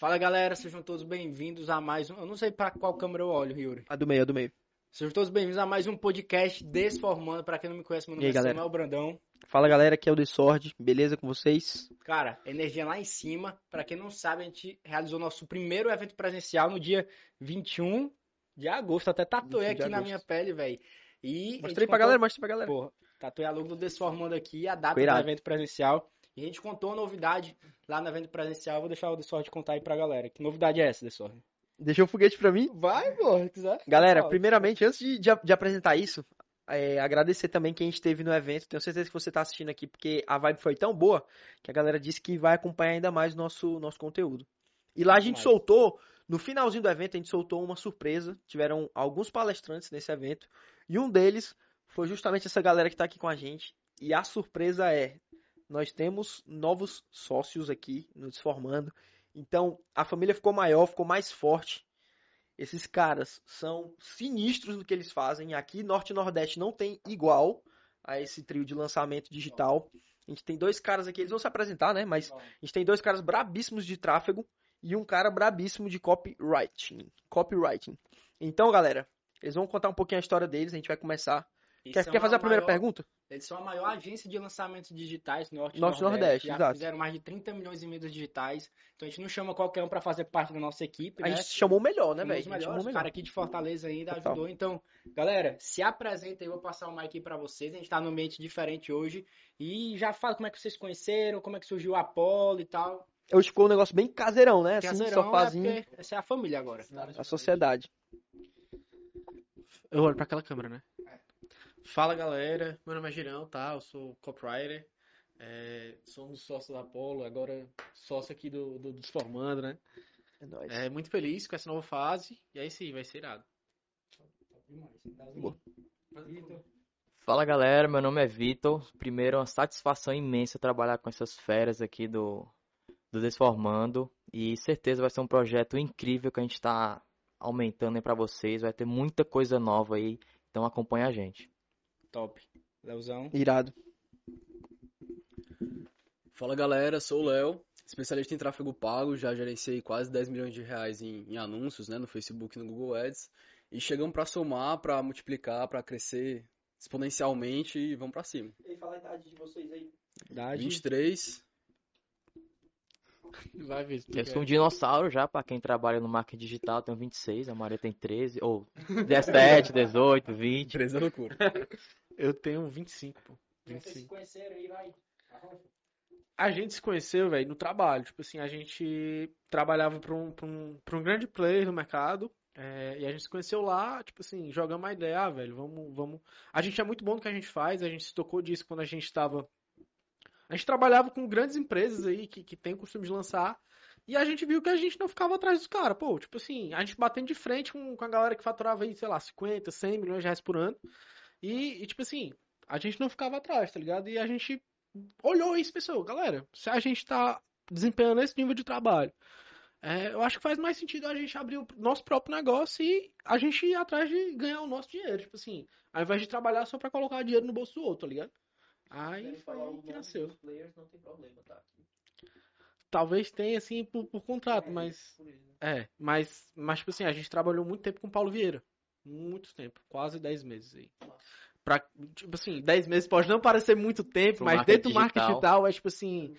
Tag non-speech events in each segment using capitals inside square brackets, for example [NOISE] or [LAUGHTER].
Fala galera, sejam todos bem-vindos a mais um. Eu não sei para qual câmera eu olho, Yuri. A do meio, a do meio. Sejam todos bem-vindos a mais um podcast Desformando. Para quem não me conhece, meu nome aí, é galera? Samuel Brandão. Fala galera, aqui é o The Sword, beleza com vocês? Cara, energia lá em cima. Para quem não sabe, a gente realizou nosso primeiro evento presencial no dia 21 de agosto. Até tatuei 21 de aqui na agosto. minha pele, velho. E. Mostrei pra contou- galera, mostra pra galera. Porra, tatuei a logo do Desformando aqui, a data do evento presencial. E a gente contou a novidade lá no evento presencial. Eu vou deixar o Desord contar aí pra galera. Que novidade é essa, Desord? Deixou o foguete pra mim? Vai, pô, se quiser. Galera, primeiramente, antes de, de- de apresentar isso, é, agradecer também quem esteve no evento. Tenho certeza que você tá assistindo aqui, porque a vibe foi tão boa que a galera disse que vai acompanhar ainda mais o nosso, nosso conteúdo. E lá a gente soltou, no finalzinho do evento, a gente soltou uma surpresa. Tiveram alguns palestrantes nesse evento. E um deles foi justamente essa galera que tá aqui com a gente. E a surpresa é: nós temos novos sócios aqui nos formando. Então a família ficou maior, ficou mais forte. Esses caras são sinistros no que eles fazem. Aqui, Norte e Nordeste não tem igual a esse trio de lançamento digital. A gente tem dois caras aqui, eles vão se apresentar, né? Mas a gente tem dois caras brabíssimos de tráfego e um cara brabíssimo de copywriting. Copywriting. Então, galera, eles vão contar um pouquinho a história deles. A gente vai começar. Quer, quer fazer a primeira maior- pergunta? Eles são a maior agência de lançamentos digitais norte e Norte e nordeste. Nordeste, Já exato. fizeram mais de 30 milhões de mídias digitais. Então a gente não chama qualquer um pra fazer parte da nossa equipe, A né? gente chamou o melhor, né, velho? A o melhor. cara aqui de Fortaleza ainda Total. ajudou. Então, galera, se apresenta aí, eu vou passar o mic aqui pra vocês. A gente tá num ambiente diferente hoje. E já fala como é que vocês conheceram, como é que surgiu o Apolo e tal. Hoje ficou um negócio bem caseirão, né? Assim, Caseirão, sofazinho, é porque essa é a família agora. a sociedade. Eu olho pra aquela câmera, né? Fala galera, meu nome é Girão, tá? Eu sou copywriter, é, sou um dos sócios da Apollo, agora sócio aqui do, do Desformando, né? É nóis. É, muito feliz com essa nova fase, e aí sim, vai ser irado. Boa. Fala galera, meu nome é Vitor. Primeiro, é uma satisfação imensa trabalhar com essas feras aqui do, do Desformando. E certeza vai ser um projeto incrível que a gente está aumentando aí para vocês. Vai ter muita coisa nova aí, então acompanha a gente. Top. Leozão. Irado. Fala galera, sou o Léo, especialista em tráfego pago, já gerenciei quase 10 milhões de reais em, em anúncios né, no Facebook e no Google Ads. E chegamos para somar, para multiplicar, para crescer exponencialmente e vamos para cima. E fala a idade de vocês aí. Idade. 23, [LAUGHS] Vai ver. Eu sou um dinossauro já, para quem trabalha no marketing digital, tenho 26, a Maria tem 13, ou 17, 18, 20. 23 é loucura. [LAUGHS] Eu tenho 25, pô. Vocês se 25. conheceram aí, vai. A gente se conheceu, velho, no trabalho. Tipo assim, a gente trabalhava pra um, pra um, pra um grande player no mercado. é, e a gente se conheceu lá, tipo assim, jogamos uma ideia, ah, velho, vamos, vamos. A gente é muito bom no que a gente faz, a gente se tocou disso quando a gente tava. A gente trabalhava com grandes empresas aí que, que tem o costume de lançar. E a gente viu que a gente não ficava atrás dos caras. Pô, tipo assim, a gente batendo de frente com, com a galera que faturava aí, sei lá, 50, 100 milhões de reais por ano. E, e, tipo assim, a gente não ficava atrás, tá ligado? E a gente olhou isso e pensou, galera, se a gente tá desempenhando esse nível de trabalho, é, eu acho que faz mais sentido a gente abrir o nosso próprio negócio e a gente ir atrás de ganhar o nosso dinheiro. Tipo assim, ao invés de trabalhar só pra colocar dinheiro no bolso do outro, tá ligado? Aí foi aí que nasceu. Talvez tenha, assim, por, por contrato, mas. É, mas, mas, tipo assim, a gente trabalhou muito tempo com o Paulo Vieira. Muito tempo, quase 10 meses aí. Pra, tipo assim, 10 meses pode não parecer muito tempo, Pro mas dentro do marketing digital. é tipo assim,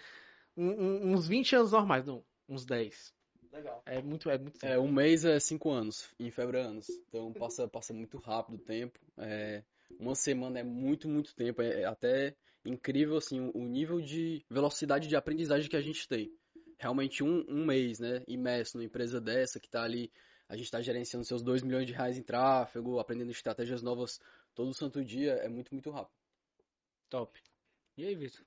um- um- uns 20 anos normais, não, uns 10. Legal. É muito, é muito tempo. É, um mês é 5 anos, em fevereiro é anos. Então passa, passa muito rápido o tempo. É, uma semana é muito, muito tempo. É, é até incrível assim, o, nível de velocidade de aprendizagem que a gente tem. Realmente um, um mês, né? Imerso numa empresa dessa que está ali. A gente está gerenciando seus 2 milhões de reais em tráfego, aprendendo estratégias novas todo santo dia. É muito, muito rápido. Top. E aí, Vitor?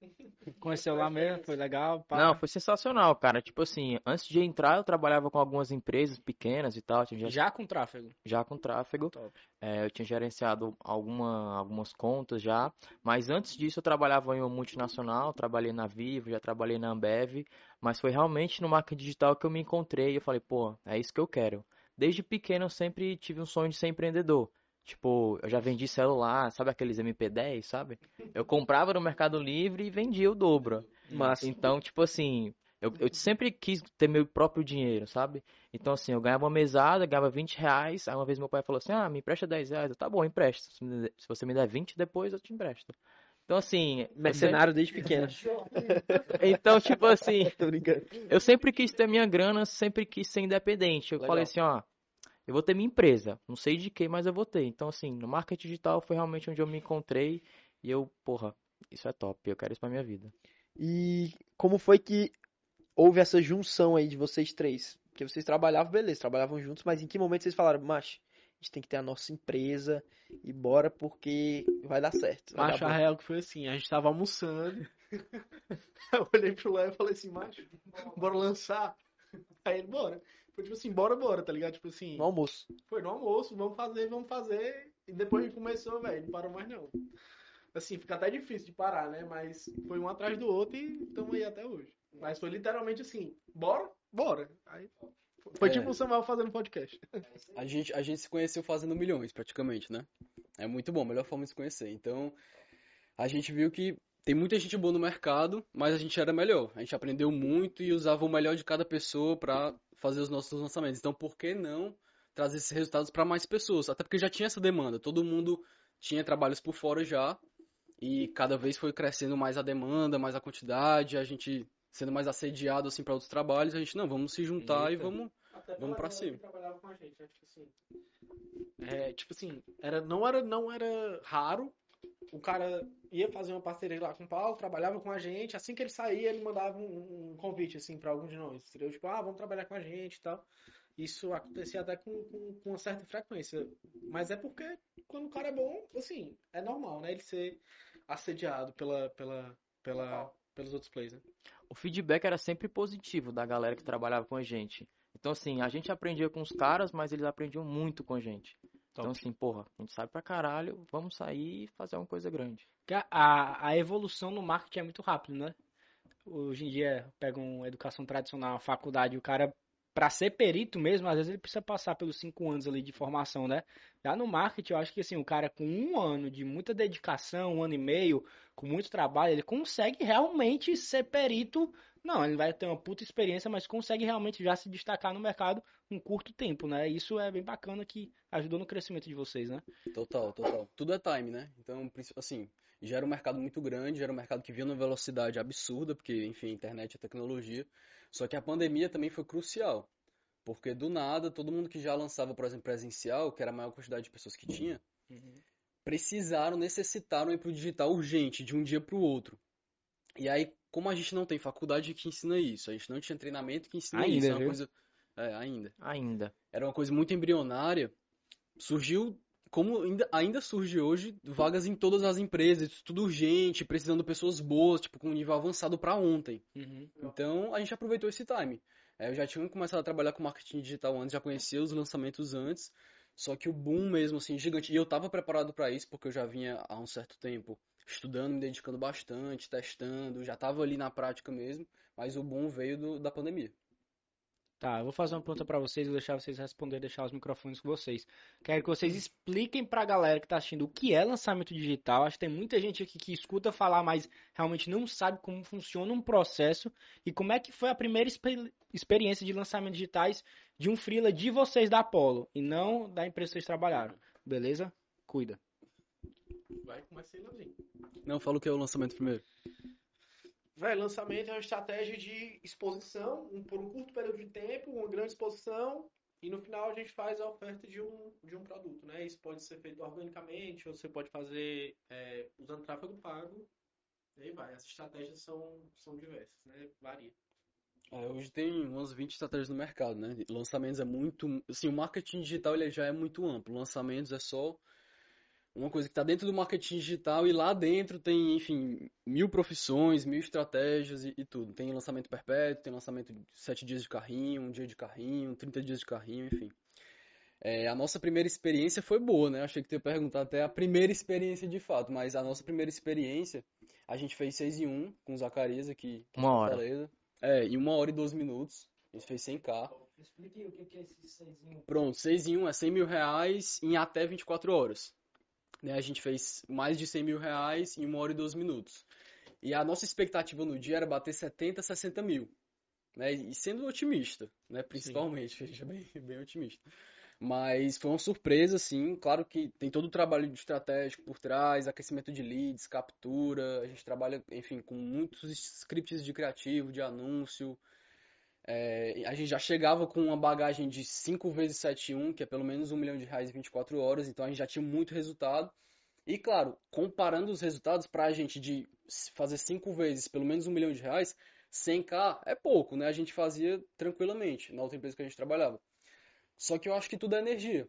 [LAUGHS] Conheceu lá mesmo? Foi legal? pá? Não, foi sensacional, cara. Tipo assim, antes de entrar eu trabalhava com algumas empresas pequenas e tal, tinha já, com tráfego. já com tráfego. Top. É, eu tinha gerenciado alguma, algumas contas já, mas antes disso eu trabalhava em uma multinacional, trabalhei na Vivo, já trabalhei na Ambev, mas foi realmente no marketing digital que eu me encontrei e eu falei, pô, é isso que eu quero. Desde pequeno eu sempre tive um sonho de ser empreendedor. Tipo, eu já vendi celular, sabe aqueles MP10, sabe? Eu comprava no Mercado Livre e vendia o dobro. Massa. Então, tipo assim, Eu, eu sempre quis ter meu próprio dinheiro, sabe? Então, assim, eu ganhava uma mesada, ganhava 20 reais. Aí uma vez meu pai falou assim: Ah, me empresta 10 reais. Eu, tá bom, empresta. Se você me der 20, depois eu te empresto. Então, assim. Mercenário desde pequeno. [LAUGHS] Então, tipo assim. [LAUGHS] Eu sempre quis ter minha grana, sempre quis ser independente. Eu Legal. falei assim, ó, eu vou ter minha empresa. Não sei de que, mas eu vou ter. Então, assim, no marketing digital foi realmente onde eu me encontrei e eu, porra, isso é top, eu quero isso pra minha vida. E como foi que houve essa junção aí de vocês três? Porque vocês trabalhavam, beleza, trabalhavam juntos, mas em que momento vocês falaram, macho, a gente tem que ter a nossa empresa e bora porque vai dar certo. vai dar Macho, a bom." real que foi assim, a gente tava almoçando. [LAUGHS] eu olhei pro Léo e falei assim, macho, bora lançar. Aí ele, bora. Foi tipo assim, bora, bora, tá ligado? Tipo assim, No almoço. foi no almoço, vamos fazer, vamos fazer. E depois que começou, velho, não parou mais não. Assim, fica até difícil de parar, né? Mas foi um atrás do outro e estamos aí até hoje. Mas foi literalmente assim, bora, bora. Aí foi É. tipo o Samuel fazendo podcast. [LAUGHS] A gente, a gente se conheceu fazendo milhões, praticamente, né? É muito bom, melhor forma de se conhecer. Então, a gente viu que tem muita gente boa no mercado, mas a gente era melhor. A gente aprendeu muito e usava o melhor de cada pessoa para fazer os nossos lançamentos. Então, por que não trazer esses resultados para mais pessoas? Até porque já tinha essa demanda. Todo mundo tinha trabalhos por fora já e cada vez foi crescendo mais a demanda, mais a quantidade, a gente sendo mais assediado assim para outros trabalhos, a gente não, vamos se juntar Eita. e vamos Até Vamos pra galera cima. que trabalhava com a gente, né? Tipo assim. É, tipo assim, era, não, era, não era raro. O cara ia fazer uma parceria lá com o Paulo, trabalhava com a gente. Assim que ele saía, ele mandava um, um convite, assim, pra algum de nós. Entendeu? Tipo, ah, vamos trabalhar com a gente e tal. Isso acontecia até com, com, com uma certa frequência. Mas é porque quando o cara é bom, assim, é normal, né? Ele ser assediado pela, pela, pela, pelos outros players, né? O feedback era sempre positivo da galera que trabalhava com a gente. Então, assim, a gente aprendia com os caras, mas eles aprendiam muito com a gente. Então, assim, porra, a gente sabe pra caralho, vamos sair e fazer uma coisa grande. A- A, evolução no marketing é muito rápido, né? Hoje em dia, pega uma educação tradicional, uma faculdade, o cara, para ser perito mesmo, às vezes ele precisa passar pelos cinco anos ali de formação, né? Já no marketing, eu acho que assim, o cara com um ano de muita dedicação, um ano e meio, com muito trabalho, ele consegue realmente ser perito. Não, ele vai ter uma puta experiência, mas consegue realmente já se destacar no mercado em curto tempo, né? Isso é bem bacana que ajudou no crescimento de vocês, né? Total, total. Tudo é time, né? Então, assim, já era um mercado muito grande, já era um mercado que vinha numa velocidade absurda, porque, enfim, a internet é tecnologia. Só que a pandemia também foi crucial. Porque do nada, todo mundo que já lançava, por exemplo, presencial, que era a maior quantidade de pessoas que tinha, precisaram, necessitaram ir pro digital urgente, de um dia pro outro. E aí, como a gente não tem faculdade que ensina isso, a gente não tinha treinamento que ensina Ainda, isso, é uma viu? coisa. É, ainda Ainda. era uma coisa muito embrionária, surgiu, como ainda, ainda surge hoje, vagas em todas as empresas, tudo urgente, precisando de pessoas boas, tipo, com um nível avançado para ontem. Então, a gente aproveitou esse time. É, eu já tinha começado a trabalhar com marketing digital antes, já conhecia os lançamentos antes, só que o boom mesmo, assim, gigante. E eu estava preparado para isso, porque eu já vinha há um certo tempo estudando, me dedicando bastante, testando, já estava ali na prática mesmo, mas o boom veio do- da pandemia. Tá, eu vou fazer uma pergunta pra vocês, vou deixar vocês responderem, deixar os microfones com vocês. Quero que vocês expliquem pra galera que tá assistindo o que é lançamento digital. Acho que tem muita gente aqui que escuta falar, mas realmente não sabe como funciona um processo e como é que foi a primeira expe- experiência de lançamento digitais de um freela de vocês da Apollo e não da empresa que vocês trabalharam. Beleza? Cuida. Vai começar Leozinho. Não, fala o que é o lançamento primeiro. Véi, lançamento é uma estratégia de exposição um- por um curto período de tempo, uma grande exposição, e no final a gente faz a oferta de um, de um produto, né? Isso pode ser feito organicamente, ou você pode fazer é, usando tráfego pago, e aí vai. As estratégias são, são diversas, né? Varia. É, hoje tem umas 20 estratégias no mercado, né? Lançamentos é muito. Assim, o marketing digital ele já é muito amplo. Lançamentos é só uma coisa que está dentro do marketing digital e lá dentro tem, enfim, mil profissões, mil estratégias e, e tudo. Tem lançamento perpétuo, tem lançamento de 7 dias de carrinho, um dia de carrinho, 30 dias de carrinho, enfim. É, a nossa primeira experiência foi boa, né? Achei que tu ia perguntar até a primeira experiência de fato, mas a nossa primeira experiência, a gente fez 6 em 1 com o Zacarias aqui. Uma hora. Fortaleza. É, em uma hora e 12 minutos. A gente fez 100k. Explique o que é esse seisinho. Pronto, 6 em 1 é 100 mil reais em até 24 horas. Né, a gente fez mais de 100 mil reais em uma hora e 12 minutos. E a nossa expectativa no dia era bater 70, 60 mil. né? E sendo otimista, né? Principalmente, [LAUGHS] a gente é bem, bem otimista. Mas foi uma surpresa, assim. Claro que tem todo o trabalho de estratégico por trás, aquecimento de leads, captura. A gente trabalha, enfim, com muitos scripts de criativo, de anúncio. É, a gente já chegava com uma bagagem de 5 vezes 7,1, que é pelo menos um milhão de reais em 24 horas, então a gente já tinha muito resultado. E claro, comparando os resultados para a gente de fazer 5 vezes pelo menos um milhão de reais, 100k é pouco, né? A gente fazia tranquilamente na outra empresa que a gente trabalhava. Só que eu acho que tudo é energia.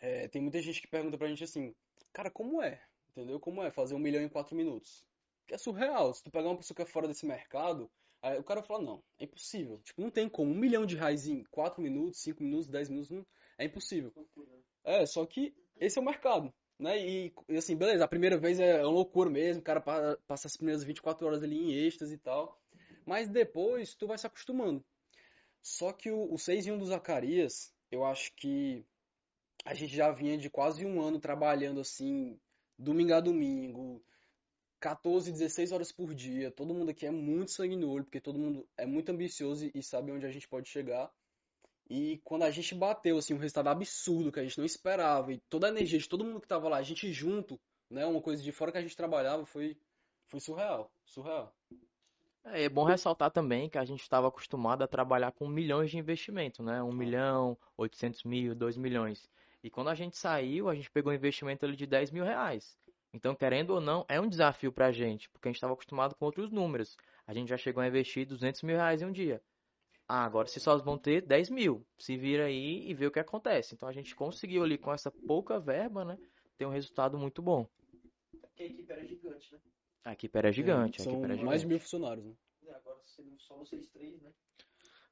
É, tem muita gente que pergunta pra gente assim, cara, como é? Entendeu? Como é fazer um milhão em 4 minutos? Que é surreal. Se tu pegar uma pessoa que é fora desse mercado, Aí o cara fala, não, é impossível. Tipo, não tem como. Um milhão de reais em 4 minutos, 5 minutos, 10 minutos, não, é impossível. É, só que esse é o mercado. Né? E, e assim, beleza, a primeira vez é uma loucura mesmo, o cara passa as primeiras 24 horas ali em êxtase e tal. Mas depois tu vai se acostumando. Só que o, o 6 em 1 do Zacarias, eu acho que a gente já vinha de quase um ano trabalhando assim, domingo a domingo, 14, 16 horas por dia. Todo mundo aqui é muito sangue no olho, porque todo mundo é muito ambicioso e sabe onde a gente pode chegar. E quando a gente bateu assim um resultado absurdo que a gente não esperava e toda a energia de todo mundo que estava lá, a gente junto, né, uma coisa de fora que a gente trabalhava foi foi surreal, surreal. É, é bom ressaltar também que a gente estava acostumado a trabalhar com milhões de investimento, né? Um milhão, 800 mil, 2 milhões. E quando a gente saiu, a gente pegou um investimento ali de 10 mil reais. Então, querendo ou não, é um desafio para a gente, porque a gente estava acostumado com outros números. A gente já chegou a investir 200 mil reais em um dia. Ah, agora vocês só vão ter 10 mil. Se vira aí e vê o que acontece. Então a gente conseguiu ali com essa pouca verba, né? Ter um resultado muito bom. Porque a equipe era gigante, né? A equipe era gigante. É, são a equipe era mais gigante. de mil funcionários, né? É, agora só vocês três, né?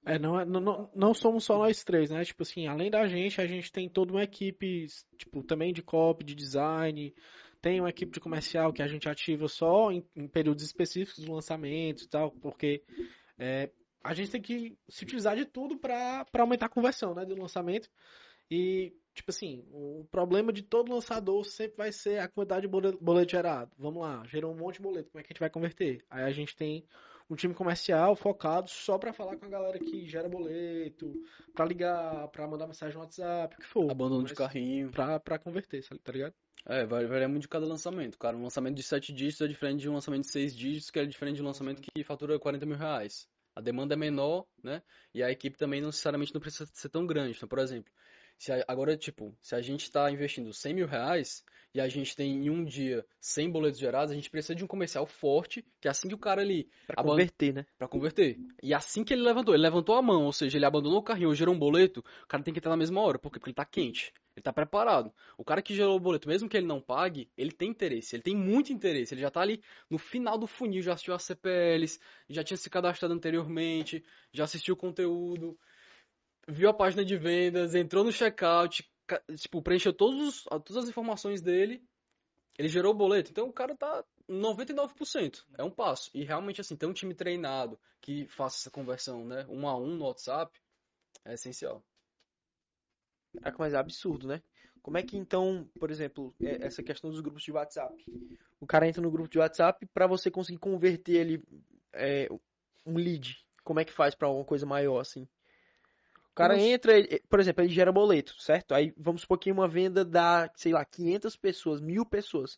É, não, é- não, não, não somos só nós três, né? Tipo assim, além da gente, a gente tem toda uma equipe, tipo, também de copy, de design, tem uma equipe de comercial que a gente ativa só em, em períodos específicos do lançamento e tal, porque é, a gente tem que se utilizar de tudo para aumentar a conversão, né, do lançamento. E, tipo assim, o problema de todo lançador sempre vai ser a quantidade de boleto, boleto gerado. Vamos lá, gerou um monte de boleto, como é que a gente vai converter? Aí a gente tem um time comercial focado só para falar com a galera que gera boleto, para ligar, para mandar mensagem no WhatsApp, o que for. Abandono de carrinho. Pra, pra converter, tá ligado? É, varia muito de cada lançamento. Cara, um lançamento de 7 dígitos é diferente de um lançamento de 6 dígitos, que é diferente de um lançamento que fatura 40 mil reais. A demanda é menor, né? E a equipe também não necessariamente não precisa ser tão grande. Então, por exemplo, se a- agora, tipo, se a gente está investindo 100 mil reais e a gente tem em um dia 100 boletos gerados, a gente precisa de um comercial forte, que é assim que o cara ali Pra Aban- converter, né? Pra converter. E assim que ele levantou, ele levantou a mão, ou seja, ele abandonou o carrinho ou gerou um boleto, o cara tem que entrar na mesma hora. Por quê? Porque ele tá quente. Ele tá preparado. O cara que gerou o boleto, mesmo que ele não pague, ele tem interesse. Ele tem muito interesse. Ele já tá ali no final do funil, já assistiu as CPLs, já tinha se cadastrado anteriormente, já assistiu o conteúdo, viu a página de vendas, entrou no checkout, tipo, preencheu todos, os- todas as informações dele, ele gerou o boleto. Então o cara tá 99%. É um passo. E realmente, assim, ter um time treinado que faça essa conversão, né? Um a um no WhatsApp é essencial. Caraca, mas é absurdo, né? Como é que então, por exemplo, é- essa questão dos grupos de WhatsApp? O cara entra no grupo de WhatsApp pra você conseguir converter ele é, um lead. Como é que faz pra alguma coisa maior assim? O cara Como- entra, ele- por exemplo, ele gera boleto, certo? Aí vamos supor que uma venda dá, sei lá, 500 pessoas, mil pessoas.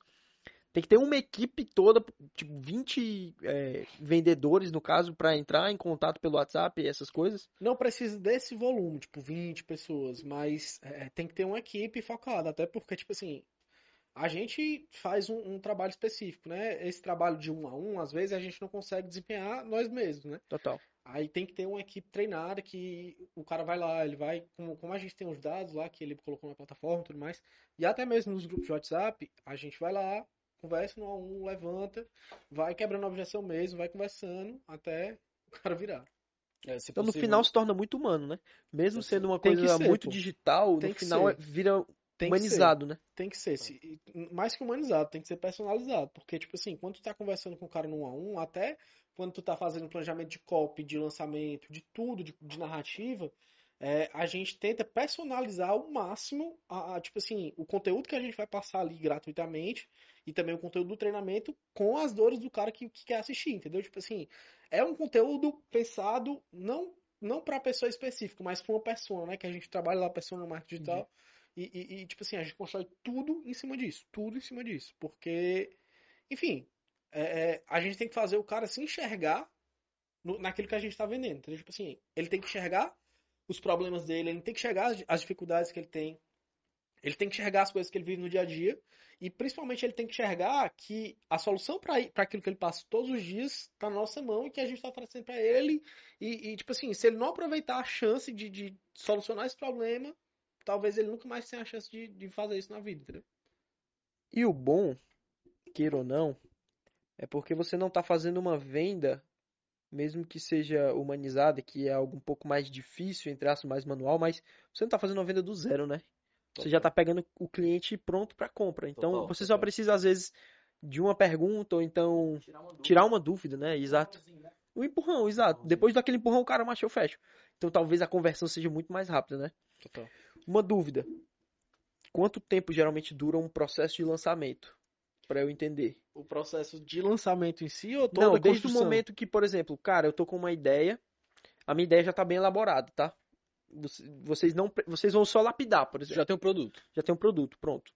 Tem que ter uma equipe toda, tipo 20 é, vendedores no caso, pra entrar em contato pelo WhatsApp e essas coisas. Não precisa desse volume, tipo 20 pessoas, mas é, tem que ter uma equipe focada, até porque, tipo assim, a gente faz um, um trabalho específico, né? Esse trabalho de um a um, às vezes a gente não consegue desempenhar nós mesmos, né? Total. Aí tem que ter uma equipe treinada que o cara vai lá, ele vai, como, como a gente tem os dados lá que ele colocou na plataforma e tudo mais, e até mesmo nos grupos de WhatsApp, a gente vai lá, conversa no a um, levanta, vai quebrando a objeção mesmo, vai conversando até o cara virar. É, se Então no possível, final se torna muito humano, né? Mesmo sendo uma coisa ser, muito pô. digital, Tem no que final ser. vira Tem humanizado, né? Tem que ser, se- mais que humanizado, tem que ser personalizado, porque, tipo assim, quando tu tá conversando com o cara no a um, até quando tu tá fazendo planejamento de copy, de lançamento, de tudo, de, de narrativa, é, a gente tenta personalizar ao máximo, a, a, tipo assim, o conteúdo que a gente vai passar ali gratuitamente e também o conteúdo do treinamento com as dores do cara que, que quer assistir, entendeu? Tipo assim, é um conteúdo pensado não não para pessoa específica, mas para uma pessoa, né? Que a gente trabalha lá, pessoa no marketing digital. E, e, e, tipo assim, a gente constrói tudo em cima disso. Tudo em cima disso. Porque, enfim, é, é, a gente tem que fazer o cara se enxergar no, naquilo que a gente está vendendo. Entendeu? Tipo assim, ele tem que enxergar os problemas dele, ele tem que enxergar as, as dificuldades que ele tem. Ele tem que enxergar as coisas que ele vive no dia a dia. E principalmente ele tem que enxergar que a solução para aquilo que ele passa todos os dias está na nossa mão e que a gente está trazendo para ele. E, e, tipo assim, se ele não aproveitar a chance de, de, solucionar esse problema, talvez ele nunca mais tenha a chance de, de fazer isso na vida, entendeu? E o bom, queira ou não, é porque você não está fazendo uma venda, mesmo que seja humanizada, que é algo um pouco mais difícil, entre aspas, mais manual, mas você não está fazendo uma venda do zero, né? Você já está pegando o cliente pronto para compra. Então Total, você só precisa, às vezes, de uma pergunta ou então tirar uma dúvida, tirar uma dúvida né? Exato. Né? O empurrão, exato. Depois daquele empurrão, o cara machou fecho. Então talvez a conversão seja muito mais rápida, né? Total. Uma dúvida. Quanto tempo geralmente dura um processo de lançamento? Para eu entender. O processo de lançamento em si ou toda Não, desde o momento que, por exemplo, cara, eu tô com uma ideia, a minha ideia já tá bem elaborada, tá? Vocês não, vocês vão só lapidar, por exemplo. Já tem um produto. Já tem um produto, pronto.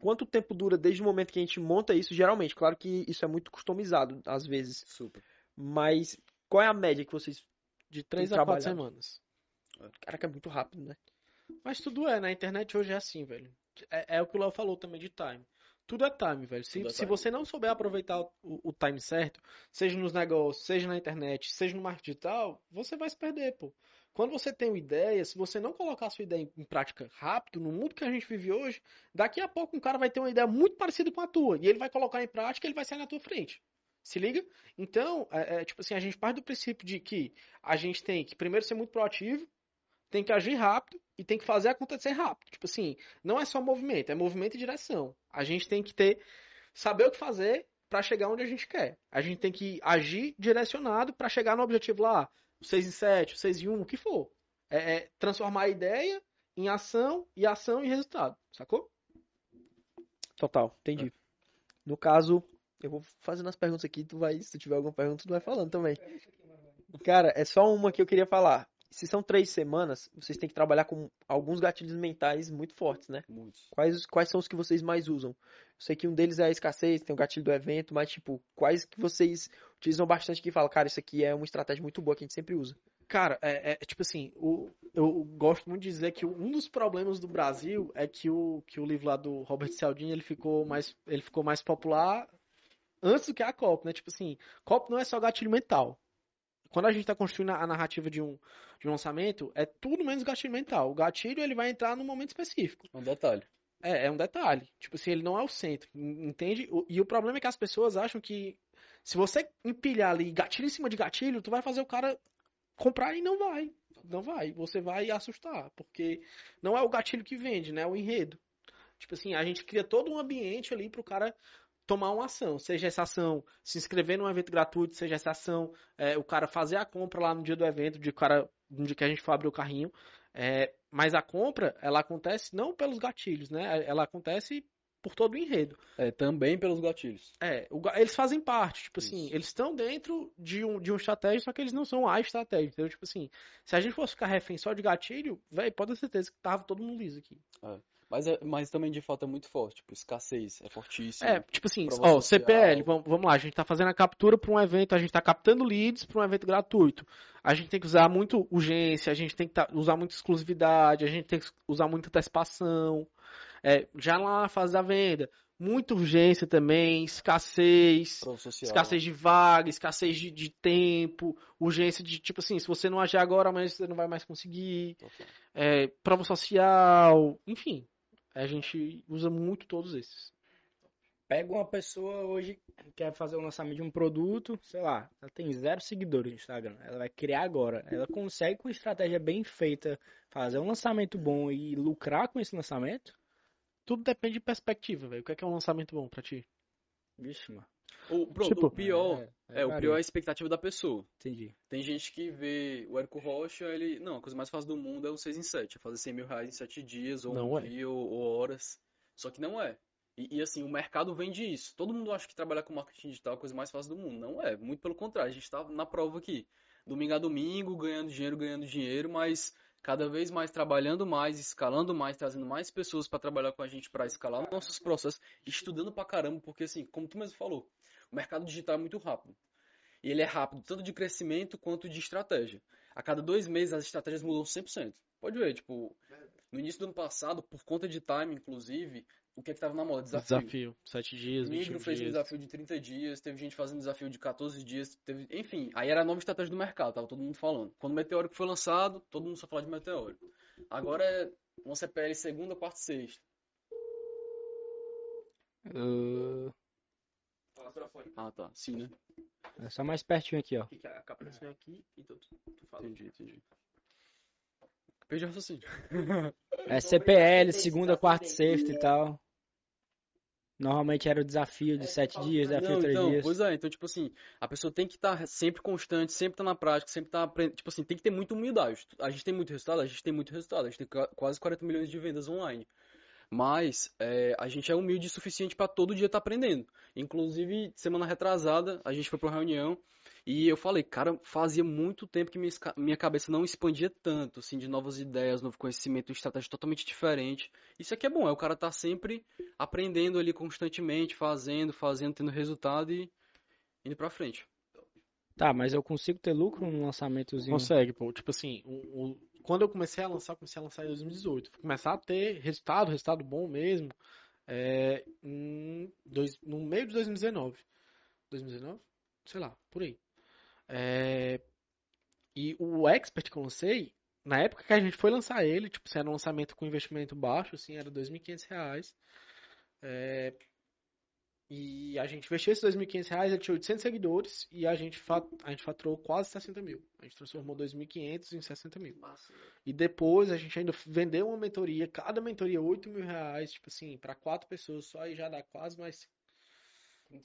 Quanto tempo dura desde o momento que a gente monta isso? Geralmente, claro que isso é muito customizado às vezes. Super. Mas qual é a média que vocês de três a quatro semanas? Caraca, é muito rápido, né? Mas tudo é, na internet hoje é assim, velho. É, é o que o Léo falou também de time. Tudo é time, velho. Se, é se você não souber aproveitar o, o, time certo, seja nos negócios, seja na internet, seja no marketing digital, você vai se perder, pô. Quando você tem uma ideia, se você não colocar a sua ideia em, em prática rápido, no mundo que a gente vive hoje, daqui a pouco um cara vai ter uma ideia muito parecida com a tua. E ele vai colocar em prática e ele vai sair na tua frente. Se liga? Então, é, é, tipo assim, a gente parte do princípio de que a gente tem que primeiro ser muito proativo, tem que agir rápido e tem que fazer acontecer rápido. Tipo assim, não é só movimento, é movimento e direção. A gente tem que ter, saber o que fazer para chegar onde a gente quer. A gente tem que agir direcionado para chegar no objetivo lá, o 6 em 7, o 6 em 1, o que for. É, é transformar a ideia em ação e ação em resultado, sacou? Total, entendi. É. No caso, eu vou fazendo as perguntas aqui, tu vai, se tu tiver alguma pergunta, tu vai falando também. Cara, é só uma que eu queria falar se são três semanas, vocês têm que trabalhar com alguns gatilhos mentais muito fortes, né? Muitos. Quais, quais são os que vocês mais usam? Eu sei que um deles é a escassez, tem o gatilho do evento, mas, tipo, quais que vocês utilizam bastante que falam, cara, isso aqui é uma estratégia muito boa que a gente sempre usa? Cara, é, é tipo assim, o, eu gosto muito de dizer que um dos problemas do Brasil é que o, que o livro lá do Robert Cialdini, ele ficou mais, ele ficou mais popular antes do que a COP, né? Tipo assim, COP não é só gatilho mental quando a gente está construindo a narrativa de um, de um lançamento, é tudo menos gatilho mental. O gatilho ele vai entrar num momento específico. É um detalhe. É, é um detalhe. Tipo assim, ele não é o centro, entende? E o problema é que as pessoas acham que se você empilhar ali gatilho em cima de gatilho, tu vai fazer o cara comprar e não vai. Não vai. Você vai assustar, porque não é o gatilho que vende, né? É o enredo. Tipo assim, a gente cria todo um ambiente ali pro cara tomar uma ação, seja essa ação se inscrever num evento gratuito, seja essa ação é, o cara fazer a compra lá no dia do evento, de cara, no dia que a gente for abrir o carrinho. É, mas a compra, ela acontece não pelos gatilhos, né? Ela acontece por todo o enredo. É, também pelos gatilhos. É, o, eles fazem parte, tipo assim, Isso. assim, eles estão dentro de um, de um estratégia, só que eles não são a estratégia, entendeu? Tipo assim, se a gente fosse ficar refém só de gatilho, velho, pode ter certeza que tava todo mundo liso aqui. É. Mas, é, mas também de fato é muito forte, tipo, escassez é fortíssimo. É, tipo assim, ó, CPL, vamos, vamos lá, a gente tá fazendo a captura para um evento, a gente tá captando leads para um evento gratuito. A gente tem que usar muito urgência, a gente tem que tá, usar muita exclusividade, a gente tem que usar muita antecipação. É, já lá na fase da venda, muita urgência também, escassez, escassez de vaga, escassez de, de, tempo, urgência de, tipo assim, se você não agir agora, mas você não vai mais conseguir. É, prova social, enfim. A gente usa muito todos esses. Pega uma pessoa hoje que quer fazer o lançamento de um produto, sei lá, ela tem zero seguidores no Instagram, ela vai criar agora. Ela consegue, com estratégia bem feita, fazer um lançamento bom e lucrar com esse lançamento? Tudo depende de perspectiva, velho. O que é, que é um lançamento bom pra ti? Vixe, mano. O, pronto, Tipo, o pior, é, o varia. pior é a expectativa da pessoa. Entendi. Tem gente que vê o Érico Rocha, ele. Não, a coisa mais fácil do mundo é o 6 em 7. É fazer 100 mil reais em 7 dias, ou Não um é. dia, ou, ou horas. Só que não é. E, e, assim, o mercado vende isso. Todo mundo acha que trabalhar com marketing digital é a coisa mais fácil do mundo. Não é. Muito pelo contrário. A gente tá na prova aqui. Domingo a domingo, ganhando dinheiro, ganhando dinheiro, mas cada vez mais trabalhando mais, escalando mais, trazendo mais pessoas para trabalhar com a gente para escalar nossos processos, estudando pra caramba, porque assim, como tu mesmo falou, o mercado digital é muito rápido. E ele é rápido tanto de crescimento quanto de estratégia. A cada dois meses as estratégias mudam 100%. Pode ver, tipo, no início do ano passado, por conta de time, inclusive, o que é que tava na moda? Desafio. Desafio. Sete dias, Migro 21 fez um dias. desafio de 30 dias, teve gente fazendo desafio de 14 dias, teve... enfim, aí era a nova estratégia do mercado, tava todo mundo falando. Quando o Meteórico foi lançado, todo mundo só falava de Meteórico. Agora é uma CPL segunda, quarta e sexta. Uh, Ah, tá. Sim, né? é só mais pertinho aqui, ó. Que a capa aqui, então tu, tu fala. Entendi, entendi. Perdi o raciocínio. É CPL, segunda, quarta e sexta e tal. Normalmente era o desafio de sete dias, desafio de três então, dias. pois é, então, tipo assim, a pessoa tem que estar sempre constante, sempre estar na prática, sempre estar aprendendo, tipo assim, tem que ter muita humildade. A gente tem muito resultado, a gente tem muito resultado, a gente tem qua- quase 40 milhões de vendas online. Mas é, a gente é humilde o suficiente para todo dia estar aprendendo. Inclusive, semana retrasada, a gente foi para uma reunião e eu falei, cara, fazia muito tempo que minha, cabeça não expandia tanto, assim, de novas ideias, novo conhecimento, estratégia totalmente diferente. Isso aqui é bom, é o cara tá sempre aprendendo ali constantemente, fazendo, fazendo, tendo resultado e indo pra frente. Tá, mas eu consigo ter lucro num lançamentozinho. Consegue, pô. Tipo assim, o, o- quando eu comecei a lançar, eu comecei a lançar em 2018. Fui começar a ter resultado, resultado bom mesmo, é, em dois, no meio de 2019. 2019? Sei lá, por aí. É, e o Expert que eu lancei, na época que a gente foi lançar ele, tipo, assim, era um lançamento com investimento baixo, assim, era 2.500 reais. É, e a gente investiu esses 2.500 reais, ele tinha 800 seguidores e a gente, fa- a gente faturou quase 60 mil. A gente transformou 2.500 em 60 mil. E depois a gente ainda vendeu uma mentoria, cada mentoria 8 mil reais, tipo assim, para quatro pessoas só e já dá quase mais.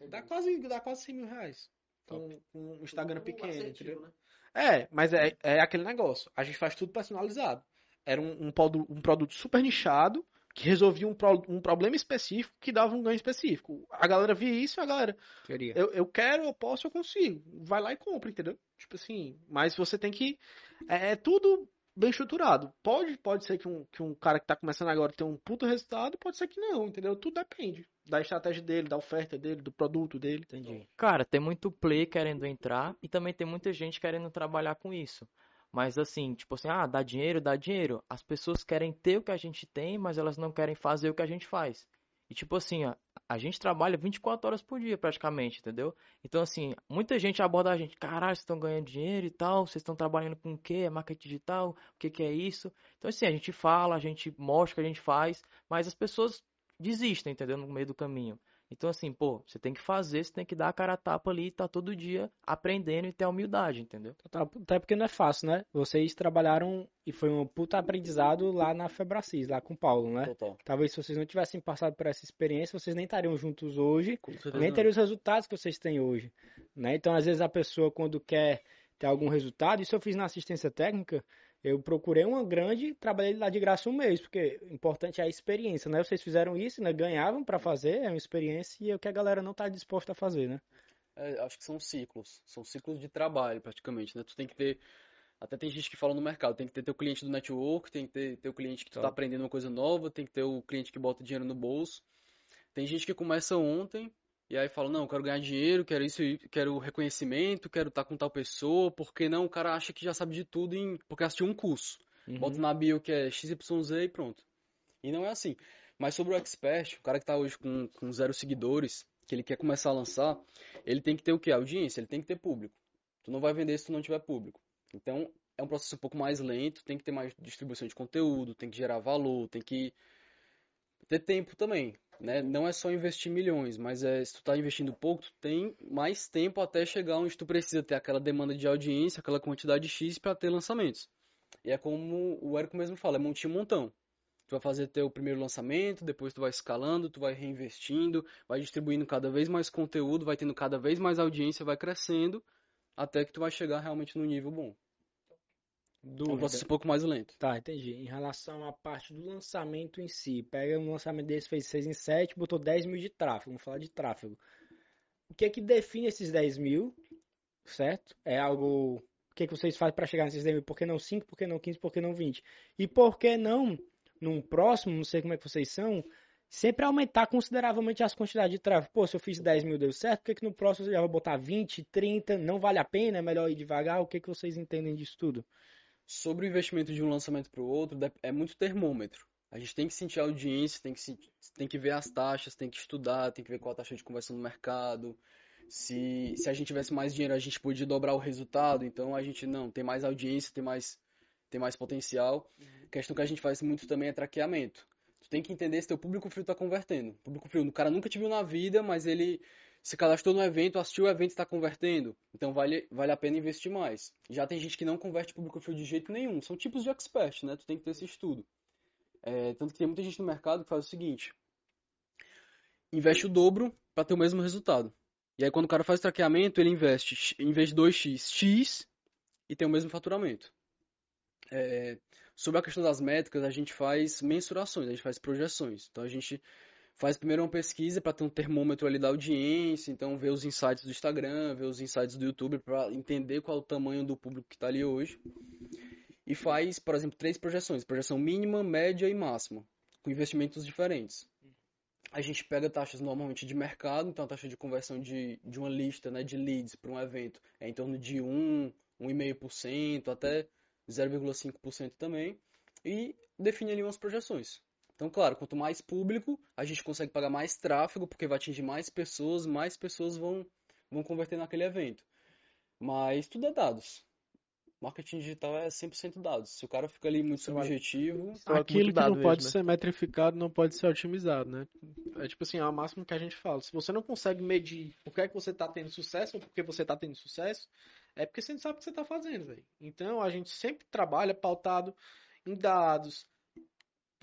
Dá quase, dá quase 100 mil reais. Com, com um Instagram pequeno, entendeu? É, mas é, é aquele negócio. A gente faz tudo personalizado. Era um, um, um produto super nichado que resolvia um, pro- um problema específico que dava um ganho específico. A galera via isso e a galera, Queria. eu, eu quero, eu posso, eu consigo. Vai lá e compra, entendeu? Tipo assim, mas você tem que. É, é tudo bem estruturado. Pode, pode ser que um, que um cara que tá começando agora tenha um puto resultado, pode ser que não, entendeu? Tudo depende da estratégia dele, da oferta dele, do produto dele. Entendi. Cara, tem muito play querendo entrar e também tem muita gente querendo trabalhar com isso. Mas assim, tipo assim, ah, dá dinheiro, dá dinheiro. As pessoas querem ter o que a gente tem, mas elas não querem fazer o que a gente faz. E tipo assim, ó, a gente trabalha 24 horas por dia praticamente, entendeu? Então assim, muita gente aborda a gente, caralho, vocês estão ganhando dinheiro e tal, vocês estão trabalhando com o quê? É marketing digital? O que que é isso? Então assim, a gente fala, a gente mostra o que a gente faz, mas as pessoas desistem, entendeu? No meio do caminho. Então, assim, pô, você tem que fazer, você tem que dar a cara a tapa ali e tá todo dia aprendendo e ter humildade, entendeu? Tá- Até porque não é fácil, né? Vocês trabalharam e foi um puta aprendizado lá na Febracis, lá com o Paulo, né? Total. Talvez se vocês não tivessem passado por essa experiência, vocês nem estariam juntos hoje, nem teriam os resultados que vocês têm hoje, né? Então, às vezes a pessoa quando quer ter algum resultado, isso eu fiz na assistência técnica, eu procurei uma grande, trabalhei lá de graça um mês, porque o importante é a experiência, né? Vocês fizeram isso, né? Ganhavam pra fazer, é uma experiência e é o que a galera não tá disposta a fazer, né? É, acho que são ciclos. São ciclos de trabalho, praticamente, né? Tu tem que ter. Até tem gente que fala no mercado, tem que ter teu cliente do network, tem que ter teu cliente que tu Tá. aprendendo uma coisa nova, tem que ter o cliente que bota dinheiro no bolso. Tem gente que começa ontem e aí fala, não, eu quero ganhar dinheiro, quero isso, quero reconhecimento, quero estar com tal pessoa, porque não, o cara acha que já sabe de tudo em... porque assistiu um curso. Uhum. Bota na bio que é XYZ e pronto. E não é assim. Mas sobre o expert, o cara que tá hoje com, com zero seguidores, que ele quer começar a lançar, ele tem que ter o quê? Audiência, ele tem que ter público. Tu não vai vender se tu não tiver público. Então, é um processo um pouco mais lento, tem que ter mais distribuição de conteúdo, tem que gerar valor, tem que ter tempo também, né? Não é só investir milhões, mas é, se tu tá investindo pouco, tu tem mais tempo até chegar onde tu precisa ter aquela demanda de audiência, aquela quantidade X para ter lançamentos. E é como o Érico mesmo fala, é montinho montão. Tu vai fazer teu primeiro lançamento, depois tu vai escalando, tu vai reinvestindo, vai distribuindo cada vez mais conteúdo, vai tendo cada vez mais audiência, vai crescendo, até que tu vai chegar realmente no nível bom. Do um processo um pouco mais lento. Tá, entendi. Em relação à parte do lançamento em si, pega um lançamento desse, fez 6 em 7, botou 10 mil de tráfego, vamos falar de tráfego. O que é que define esses 10 mil, certo? É algo... O que, é que vocês fazem para chegar nesses 10 mil? Por que não 5, por que não 15, por que não 20? E por que não num próximo, não sei como é que vocês são, sempre aumentar consideravelmente as quantidades de tráfego. Pô, se eu fiz 10 mil deu certo, por que, que no próximo eu já vou botar 20, 30? Não vale a pena? É melhor ir devagar? O que, que vocês entendem disso tudo? Sobre o investimento de um lançamento para o outro, é muito termômetro. A gente tem que sentir a audiência, tem que, tem que ver as taxas, tem que estudar, tem que ver qual a taxa de conversão no mercado. Se, se a gente tivesse mais dinheiro, a gente podia dobrar o resultado. Então a gente não, tem mais audiência, tem mais tem mais potencial. Uhum. questão que a gente faz muito também é traqueamento. Tu tem que entender se teu público frio está convertendo. Público frio, o cara nunca te viu na vida, mas ele se cadastrou no evento, assistiu o evento e está convertendo. Então vale, vale a pena investir mais. Já tem gente que não converte público frio de jeito nenhum. São tipos de expert, né? Tu tem que ter esse estudo. É, tanto que tem muita gente no mercado que faz o seguinte: investe o dobro para ter o mesmo resultado. E aí quando o cara faz o traqueamento, ele investe, em vez de 2x, x e tem o mesmo faturamento. É, sobre a questão das métricas, a gente faz mensurações, a gente faz projeções. Então a gente faz primeiro uma pesquisa para ter um termômetro ali da audiência, então ver os insights do Instagram, ver os insights do YouTube para entender qual é o tamanho do público que está ali hoje. E faz, por exemplo, três projeções: projeção mínima, média e máxima, com investimentos diferentes. A gente pega taxas normalmente de mercado, então a taxa de conversão de, de uma lista né, de leads para um evento é em torno de 1, 1,5% até 0,5% também, e define ali umas projeções. Então, claro, quanto mais público, a gente consegue pagar mais tráfego, porque vai atingir mais pessoas, mais pessoas vão, vão converter naquele evento. Mas tudo é dados. Marketing digital é 100% dados. Se o cara fica ali muito subjetivo... Aquilo que não pode mesmo, né? ser metrificado não pode ser otimizado, né? É tipo assim, é o máximo que a gente fala. Se você não consegue medir por que, é que você está tendo sucesso ou por que você está tendo sucesso, é porque você não sabe o que você está fazendo, velho. Então a gente sempre trabalha pautado em dados,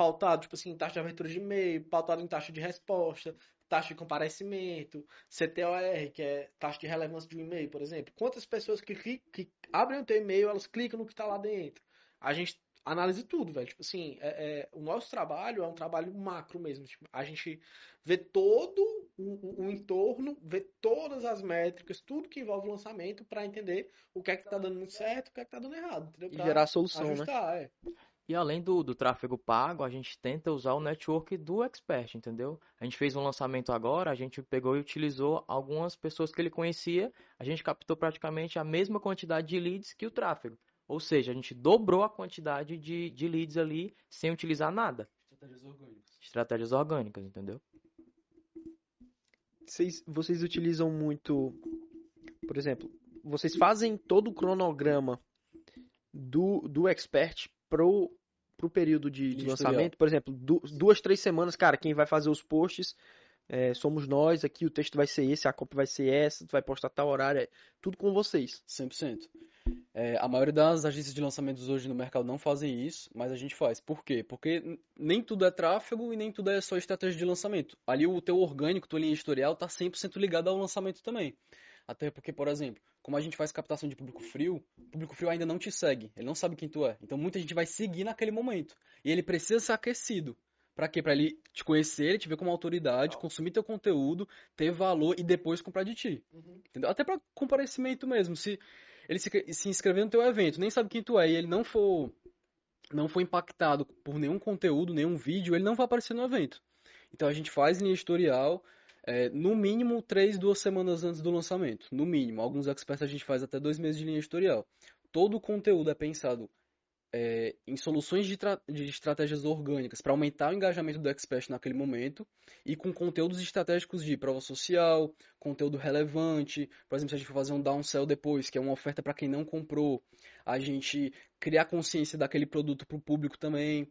pautado, tipo assim, em taxa de abertura de e-mail, pautado em taxa de resposta, taxa de comparecimento, CTOR, que é taxa de relevância de um e-mail, por exemplo. Quantas pessoas que, que abrem o teu e-mail, elas clicam no que está lá dentro. A gente analisa tudo, velho. Tipo assim, é, é, o nosso trabalho é um trabalho macro mesmo. Tipo, a gente vê todo o, o, entorno, vê todas as métricas, tudo que envolve o lançamento para entender o que é que tá dando muito certo, o que é que tá dando errado. Entendeu? E gerar solução, né? ajustar, né? É. E além do, do tráfego pago, a gente tenta usar o network do expert, entendeu? A gente fez um lançamento agora, a gente pegou e utilizou algumas pessoas que ele conhecia, a gente captou praticamente a mesma quantidade de leads que o tráfego. Ou seja, a gente dobrou a quantidade de, de leads ali sem utilizar nada. Estratégias orgânicas. Estratégias orgânicas, entendeu? Vocês, vocês utilizam muito, por exemplo, vocês fazem todo o cronograma do, do expert pro, pro período de, de lançamento, por exemplo, duas, três semanas, cara, quem vai fazer os posts é, somos nós, aqui o texto vai ser esse, a cópia vai ser essa, tu vai postar tal horário, é tudo com vocês. 100%. É, a maioria das agências de lançamentos hoje no mercado não fazem isso, mas a gente faz. Por quê? Porque nem tudo é tráfego e nem tudo é só estratégia de lançamento. Ali o teu orgânico, tua linha editorial está 100% ligado ao lançamento também. Até porque, por exemplo, como a gente faz captação de público frio, o público frio ainda não te segue, ele não sabe quem tu é. Então muita gente vai seguir naquele momento. E ele precisa ser aquecido. Para quê? Para ele te conhecer, te ver como autoridade, consumir teu conteúdo, ter valor e depois comprar de ti. Uhum. Entendeu? Até para comparecimento mesmo. Se ele se, se inscrever no teu evento, nem sabe quem tu é, e ele não for não for impactado por nenhum conteúdo, nenhum vídeo, ele não vai aparecer no evento. Então a gente faz linha editorial, é, no mínimo três, duas semanas antes do lançamento. No mínimo. Alguns experts a gente faz até dois meses de linha editorial. Todo o conteúdo é pensado é, em soluções de, de estratégias orgânicas para aumentar o engajamento do expert naquele momento e com conteúdos estratégicos de prova social, conteúdo relevante. Por exemplo, se a gente for fazer um downsell depois, que é uma oferta para quem não comprou, a gente criar consciência daquele produto para o público também.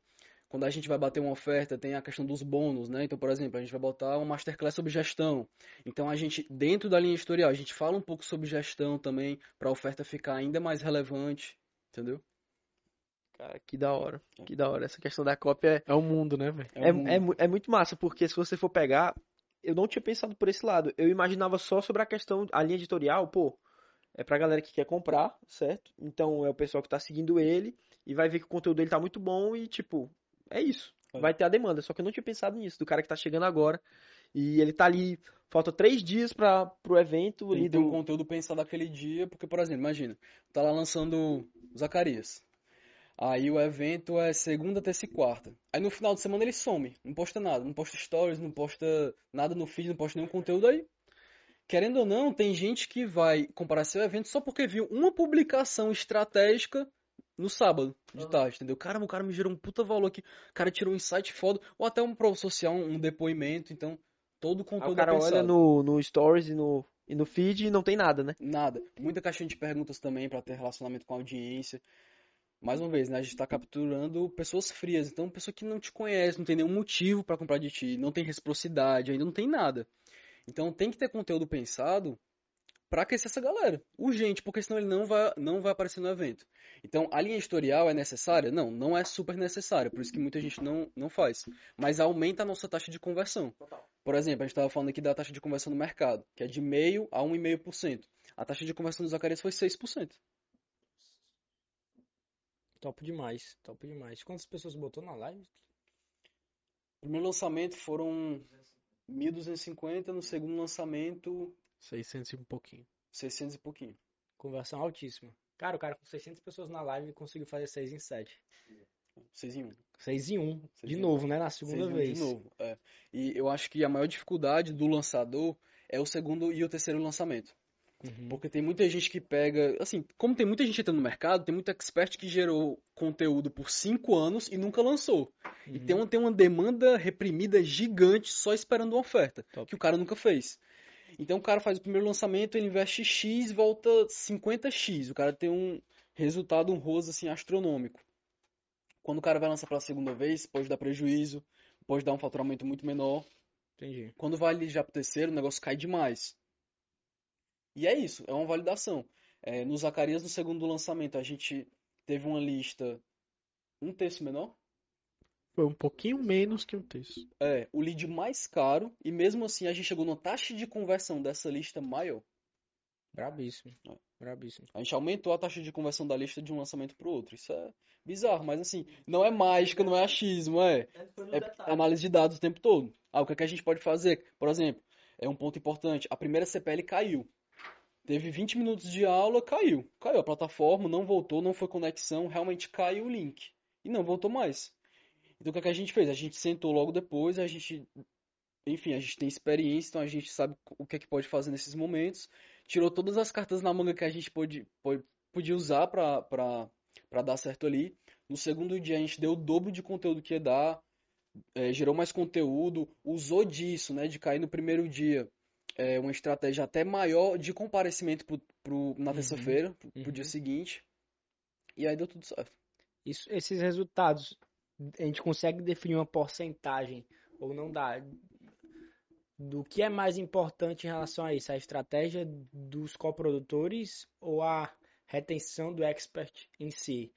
Quando a gente vai bater uma oferta, tem a questão dos bônus, né? Então, por exemplo, a gente vai botar uma masterclass sobre gestão. Então, a gente, dentro da linha editorial, a gente fala um pouco sobre gestão também, para a oferta ficar ainda mais relevante, entendeu? Cara, que da hora. Que da hora. Essa questão da cópia É o mundo, né, velho? é, é, é, é muito massa, porque se você for pegar, eu não tinha pensado por esse lado. Eu imaginava só sobre a questão, a linha editorial, pô, é pra galera que quer comprar, certo? Então é o pessoal que tá seguindo ele e vai ver que o conteúdo dele tá muito bom e, tipo, é isso. É. Vai ter a demanda. Só que eu não tinha pensado nisso, do cara que tá chegando agora. E ele tá ali, falta três dias para pro evento Tem ali que ter um do. conteúdo pensado aquele dia, porque, por exemplo, imagina, tá lá lançando Zacarias. Aí o evento é segunda, terça e quarta. Aí no final de semana ele some, não posta nada, não posta stories, não posta nada no feed, não posta nenhum conteúdo aí. Querendo ou não, tem gente que vai comparecer ao evento só porque viu uma publicação estratégica no sábado de tarde, entendeu? Caramba, o cara me gerou um puta valor aqui, o cara tirou um insight foda, ou até um prova social, um depoimento, então todo o conteúdo o cara é olha no, no Stories e no, e no feed e não tem nada, né? Nada. Muita caixinha de perguntas também para ter relacionamento com a audiência. Mais uma vez, né? A gente está capturando pessoas frias. Então, pessoa que não te conhece, não tem nenhum motivo para comprar de ti, não tem reciprocidade, ainda não tem nada. Então, tem que ter conteúdo pensado para aquecer essa galera. Urgente, porque senão ele não vai, não vai aparecer no evento. Então, a linha editorial é necessária? Não, não é super necessária. Por isso que muita gente não, não faz. Mas aumenta a nossa taxa de conversão. Por exemplo, a gente estava falando aqui da taxa de conversão no mercado, que é de meio a 1,5%. A taxa de conversão do Zacarias foi 6%. Top demais, top demais. Quantas pessoas botou na live? O primeiro lançamento foram 1.250, no segundo lançamento 600 e um pouquinho. 600 e pouquinho. Conversão altíssima. Cara, o cara com 600 pessoas na live conseguiu fazer 6 em 7. 6 em 1. 6 em 1. Seis De em um. novo, né? Na 6 segunda em 1 vez. de novo. É. E eu acho que a maior dificuldade do lançador é o segundo e o terceiro lançamento. Uhum. Porque tem muita gente que pega. Assim, como tem muita gente entrando no mercado, tem muito expert que gerou conteúdo por 5 anos e nunca lançou. E Uhum. tem uma, tem uma demanda reprimida gigante só esperando uma oferta, Top. que o cara nunca fez. Então o cara faz o primeiro lançamento, ele investe X, volta 50X. O cara tem um resultado honroso assim astronômico. Quando o cara vai lançar pela segunda vez, pode dar prejuízo, pode dar um faturamento muito menor. Entendi. Quando vai ali já pro terceiro, o negócio cai demais. E é isso, é uma validação. É, no Zacarias, no segundo lançamento, a gente teve uma lista um terço menor. Foi um pouquinho menos que um terço. É, o lead mais caro, e mesmo assim a gente chegou numa taxa de conversão dessa lista maior. Brabíssimo. É. Brabíssimo. A gente aumentou a taxa de conversão da lista de um lançamento pro outro. Isso é bizarro, mas assim, não é mágica, não é achismo, é. É análise de dados o tempo todo. Ah, o que, é que a gente pode fazer? Por exemplo, é um ponto importante. A primeira CPL caiu. Teve 20 minutos de aula, caiu. Caiu a plataforma, não voltou, não foi conexão, realmente caiu o link. E não voltou mais. Então o que, é que a gente fez? A gente sentou logo depois, a gente. Enfim, a gente tem experiência, então a gente sabe o que é que pode fazer nesses momentos. Tirou todas as cartas na manga que a gente pode, podia usar pra, pra, pra dar certo ali. No segundo dia a gente deu o dobro de conteúdo que ia dar é, gerou mais conteúdo, usou disso, né, de cair no primeiro dia, é, uma estratégia até maior de comparecimento pro, pro- na terça-feira, pro, pro uhum. dia seguinte, e aí deu tudo certo. Isso, esses resultados, a gente consegue definir uma porcentagem, ou não dá, do que é mais importante em relação a isso? A estratégia dos coprodutores ou a retenção do expert em si?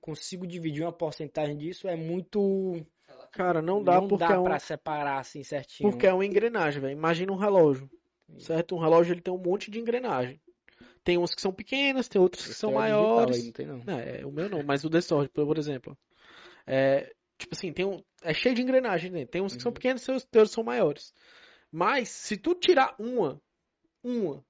Consigo dividir uma porcentagem disso? É muito. Cara, não dá não porque dá é um, pra separar assim certinho. porque é uma engrenagem, velho. Imagina um relógio, certo? Um relógio ele tem um monte de engrenagem. Tem uns que são pequenas, tem outros que Esse são é digital maiores. aí, não tem não. É, o meu não, mas o Desktop, por exemplo. É, tipo assim, tem um, é cheio de engrenagem dentro. Tem uns que são Uhum. pequenos e os teus são maiores. Mas, se tu tirar uma, uma,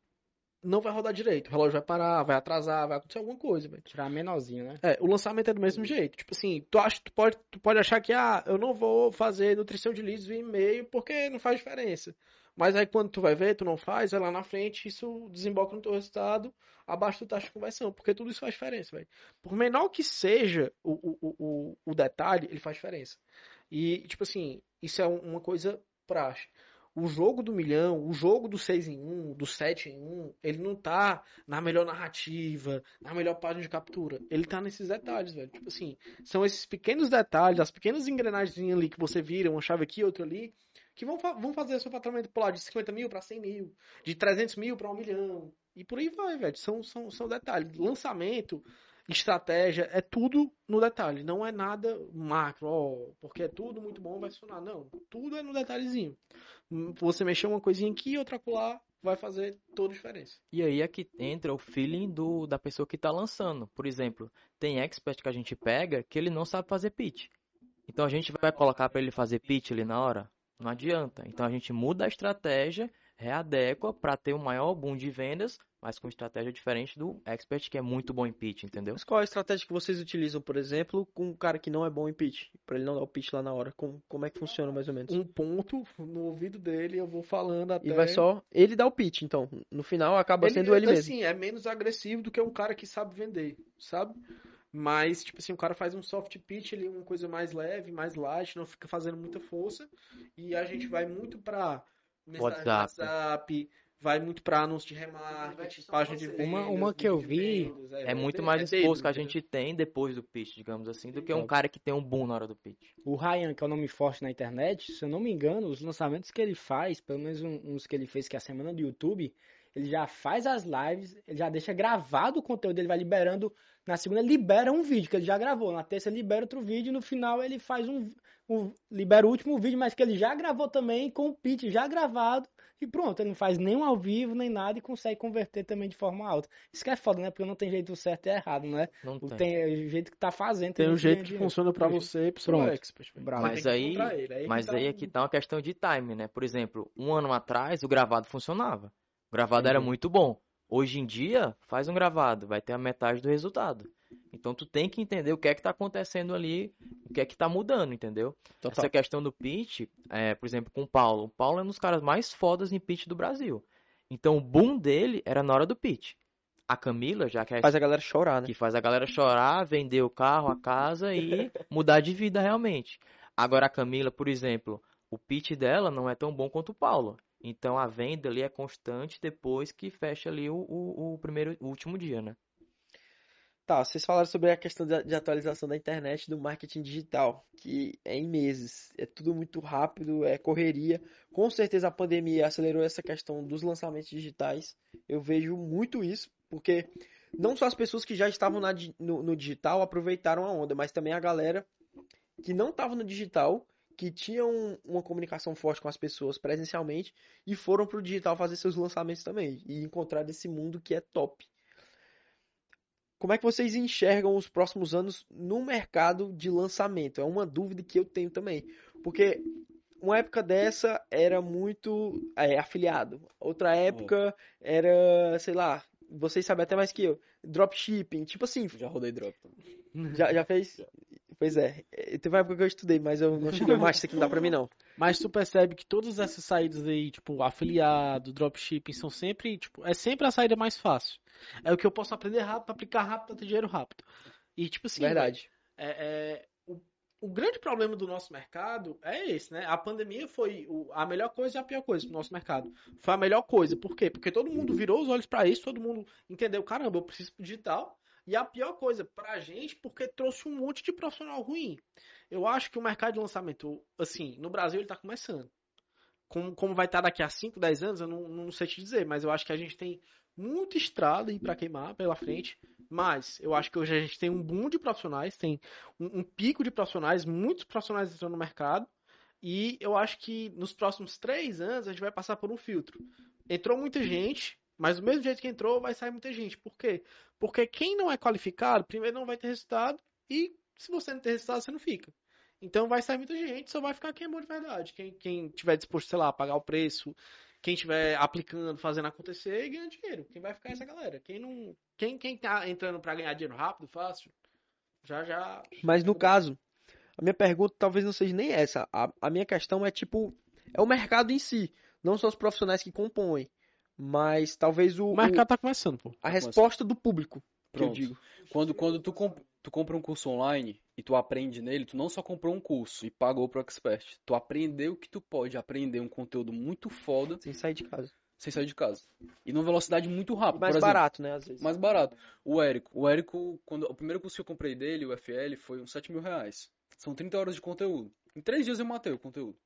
não vai rodar direito. O relógio vai parar, vai atrasar, vai acontecer alguma coisa, velho. Tirar menorzinho, né? É, o lançamento é do mesmo jeito. Tipo assim, tu, acha, tu, pode, tu pode achar que, ah, eu não vou fazer nutrição de leads via e-mail porque não faz diferença. Mas aí quando tu vai ver, tu não faz, vai lá na frente, isso desemboca no teu resultado abaixo do taxa de conversão, porque tudo isso faz diferença, velho. Por menor que seja o, o, o, o detalhe, ele faz diferença. E, tipo assim, isso é um- uma coisa praxe. O jogo do milhão, o jogo do 6 em 1, do 7 em 1, ele não tá na melhor narrativa, na melhor página de captura. Ele tá nesses detalhes, velho. Tipo assim, são esses pequenos detalhes, as pequenas engrenagens ali que você vira, uma chave aqui, outra ali, que vão, vão fazer seu faturamento pular de 50 mil para 100 mil, de 300 mil para 1 milhão. E por aí vai, velho. São, são, são detalhes. Lançamento estratégia, é tudo no detalhe, não é nada macro, ó, porque é tudo muito bom, vai funcionar. Não, tudo é no detalhezinho. Você mexer uma coisinha aqui, outra lá, vai fazer toda a diferença. E aí é que entra o feeling do, da pessoa que está lançando. Por exemplo, tem expert que a gente pega que ele não sabe fazer pitch. Então a gente vai colocar para ele fazer pitch ali na hora? Não adianta. Então a gente muda a estratégia, readequa para ter um maior boom de vendas, mas com estratégia diferente do expert que é muito bom em pitch, entendeu? Mas qual a estratégia que vocês utilizam, por exemplo, com um cara que não é bom em pitch? Pra ele não dar o pitch lá na hora. Com, como é que funciona mais ou menos? Um ponto no ouvido dele, eu vou falando até. E vai só ele dar o pitch, então. No final acaba sendo ele mesmo. Assim, é menos agressivo do que um cara que sabe vender, sabe? Mas, tipo assim, o cara faz um soft pitch ali, uma coisa mais leve, mais light, não fica fazendo muita força. E a gente vai muito pra mensagem WhatsApp. WhatsApp, vai muito pra anúncio de remarketing, página de vendas. Uma- uma que eu vi vendas, É muito bem- mais é exposto que a gente tem depois do pitch, digamos assim, do que um cara que tem um boom na hora do pitch. O Ryan, que é o nome forte na internet, se eu não me engano, os lançamentos que ele faz, pelo menos uns que ele fez que é a semana do YouTube, ele já faz as lives, ele já deixa gravado o conteúdo, ele vai liberando, na segunda libera um vídeo que ele já gravou, na terça libera outro vídeo, e no final ele faz um, um- libera o último vídeo, mas que ele já gravou também com o pitch já gravado, e pronto, ele não faz nenhum ao vivo, nem nada, e consegue converter também de forma alta. Isso que é foda, né? Porque não tem jeito certo e errado, né? Não O tem. Tem, é o jeito que tá fazendo. Tem um gente jeito que dinheiro. funciona pra você e pro seu Pronto. expert. Bravo. Mas tem que aí- ele, que Mas tá aí é um- que tá uma questão de time, né? Por exemplo, um ano atrás o gravado funcionava. O gravado era Entendi. muito bom. Hoje em dia, faz um gravado, vai ter a metade do resultado. Então tu tem que entender o que é que tá acontecendo ali, o que é que tá mudando, entendeu? Total. Essa questão do pitch, é, por exemplo, com o Paulo. O Paulo é um dos caras mais fodas em pitch do Brasil. Então o boom dele era na hora do pitch. A Camila, já que é Faz a galera chorar, né? que faz a galera chorar, vender o carro, a casa e [LAUGHS] mudar de vida realmente. Agora a Camila, por exemplo, o pitch dela não é tão bom quanto o Paulo. Então a venda ali é constante depois que fecha ali o, o, o primeiro, o último dia, né? Tá, vocês falaram sobre a questão de, atualização da internet do marketing digital, que é em meses, é tudo muito rápido, é correria. Com certeza a pandemia acelerou essa questão dos lançamentos digitais. Eu vejo muito isso, porque não só as pessoas que já estavam na no, no digital aproveitaram a onda, mas também a galera que não estava no digital, que tinham uma comunicação forte com as pessoas presencialmente e foram pro digital fazer seus lançamentos também e encontrar esse mundo que é top. Como é que vocês enxergam os próximos anos no mercado de lançamento? É uma dúvida que eu tenho também. Porque uma época dessa era muito é, afiliado. Outra época era, sei lá, vocês sabem até mais que eu, dropshipping. Tipo assim, Já rodei drop. já, já fez? Pois é. Teve uma época que eu estudei, mas eu não cheguei mais, isso aqui não dá pra mim não. Mas tu percebe que todas essas saídas aí, tipo, afiliado, dropshipping, são sempre, tipo, é sempre a saída mais fácil. É o que eu posso aprender rápido, aplicar rápido, pra ter dinheiro rápido. E, tipo assim, Verdade. é, é, o, o grande problema do nosso mercado é esse, né? A pandemia foi o- a melhor coisa e a pior coisa do nosso mercado. Foi a melhor coisa. Por quê? Porque todo mundo virou os olhos pra isso, todo mundo entendeu, caramba, eu preciso pro digital. E a pior coisa pra gente, porque trouxe um monte de profissional ruim. Eu acho que o mercado de lançamento, assim, no Brasil ele tá começando. Como, como vai estar daqui a 5, 10 anos, eu não, não sei te dizer, mas eu acho que a gente tem muita estrada aí pra queimar pela frente. Mas eu acho que hoje a gente tem um boom de profissionais, tem um, um pico de profissionais, muitos profissionais entrando no mercado. E eu acho que nos próximos três anos a gente vai passar por um filtro. Entrou muita gente, mas do mesmo jeito que entrou, vai sair muita gente. Por quê? Porque quem não é qualificado, primeiro não vai ter resultado, e se você não ter resultado, você não fica. Então vai sair muita gente, só vai ficar quem é bom de verdade. Quem, quem tiver disposto, sei lá, a pagar o preço, quem estiver aplicando, fazendo acontecer e ganhando dinheiro. Quem vai ficar é essa galera. Quem não. Quem, quem tá entrando pra ganhar dinheiro rápido, fácil, já já. Mas no caso, a minha pergunta talvez não seja nem essa. A, a minha questão é tipo, é o mercado em si, não só os profissionais que compõem, mas talvez o, O o- mercado tá começando, pô. a resposta do público, que eu digo. Quando, quando tu, comp- tu compra um curso online e tu aprende nele, tu não só comprou um curso e pagou pro expert. Tu aprendeu que tu pode aprender um conteúdo muito foda Sem sair de casa. sem sair de casa. E numa velocidade muito rápida. Mais Por exemplo, barato, né, às vezes. mais barato. O Érico. O Érico, quando, o primeiro curso que eu comprei dele, o FL, foi uns 7 mil reais. São 30 horas de conteúdo. Em 3 dias eu matei o conteúdo.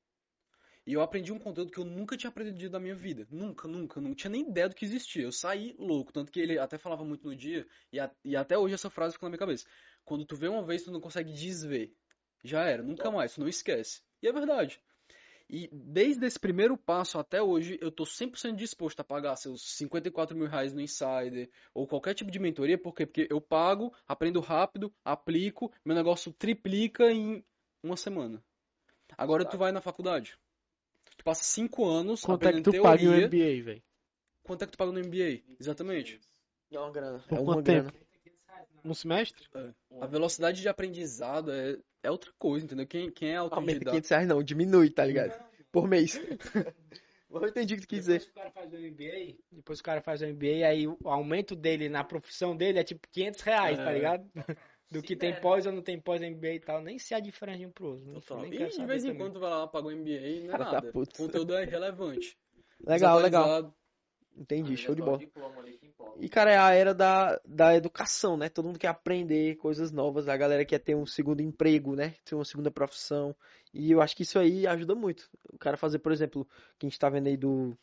E eu aprendi um conteúdo que eu nunca tinha aprendido na minha vida. Nunca, nunca, não tinha nem ideia do que existia. Eu saí louco. Tanto que ele até falava muito no dia, e, a- e até hoje essa frase ficou na minha cabeça. Quando tu vê uma vez, tu não consegue desver. Já era, nunca mais, tu não esquece. E é verdade. E desde esse primeiro passo até hoje, eu tô 100% disposto a pagar seus 54 mil reais no Insider, ou qualquer tipo de mentoria, por quê? Porque eu pago, aprendo rápido, aplico, meu negócio triplica em uma semana. Agora tu vai na faculdade. Tu passa cinco anos Quanto é que tu paga em um teoria. MBA, velho? Quanto é que tu paga no MBA? Exatamente. É uma grana. Por é uma grana. tempo? Um semestre? A velocidade de aprendizado é, é outra coisa, entendeu? Quem, quem é Aumenta autodidata... 500 reais não, diminui, tá ligado? Por mês. [LAUGHS] Eu entendi o que tu quis dizer. Depois que o cara faz o MBA, depois o cara faz o MBA, aí o aumento dele na profissão dele é tipo 500 reais, tá É. ligado? Do que tem pós ou não tem pós MBA e tal. Nem se há diferença de um pro outro. Total. Nem E de vez em também. quando vai lá, paga o MBA, não é Cara, tá nada. puto. O conteúdo é relevante. Legal, legal. Entendi, show de bola. E, cara, é a era da, da educação, né? Todo mundo quer aprender coisas novas. A galera quer ter um segundo emprego, né? Ter uma segunda profissão. E eu acho que isso aí ajuda muito. O cara fazer, por exemplo, que a gente tá vendo aí do,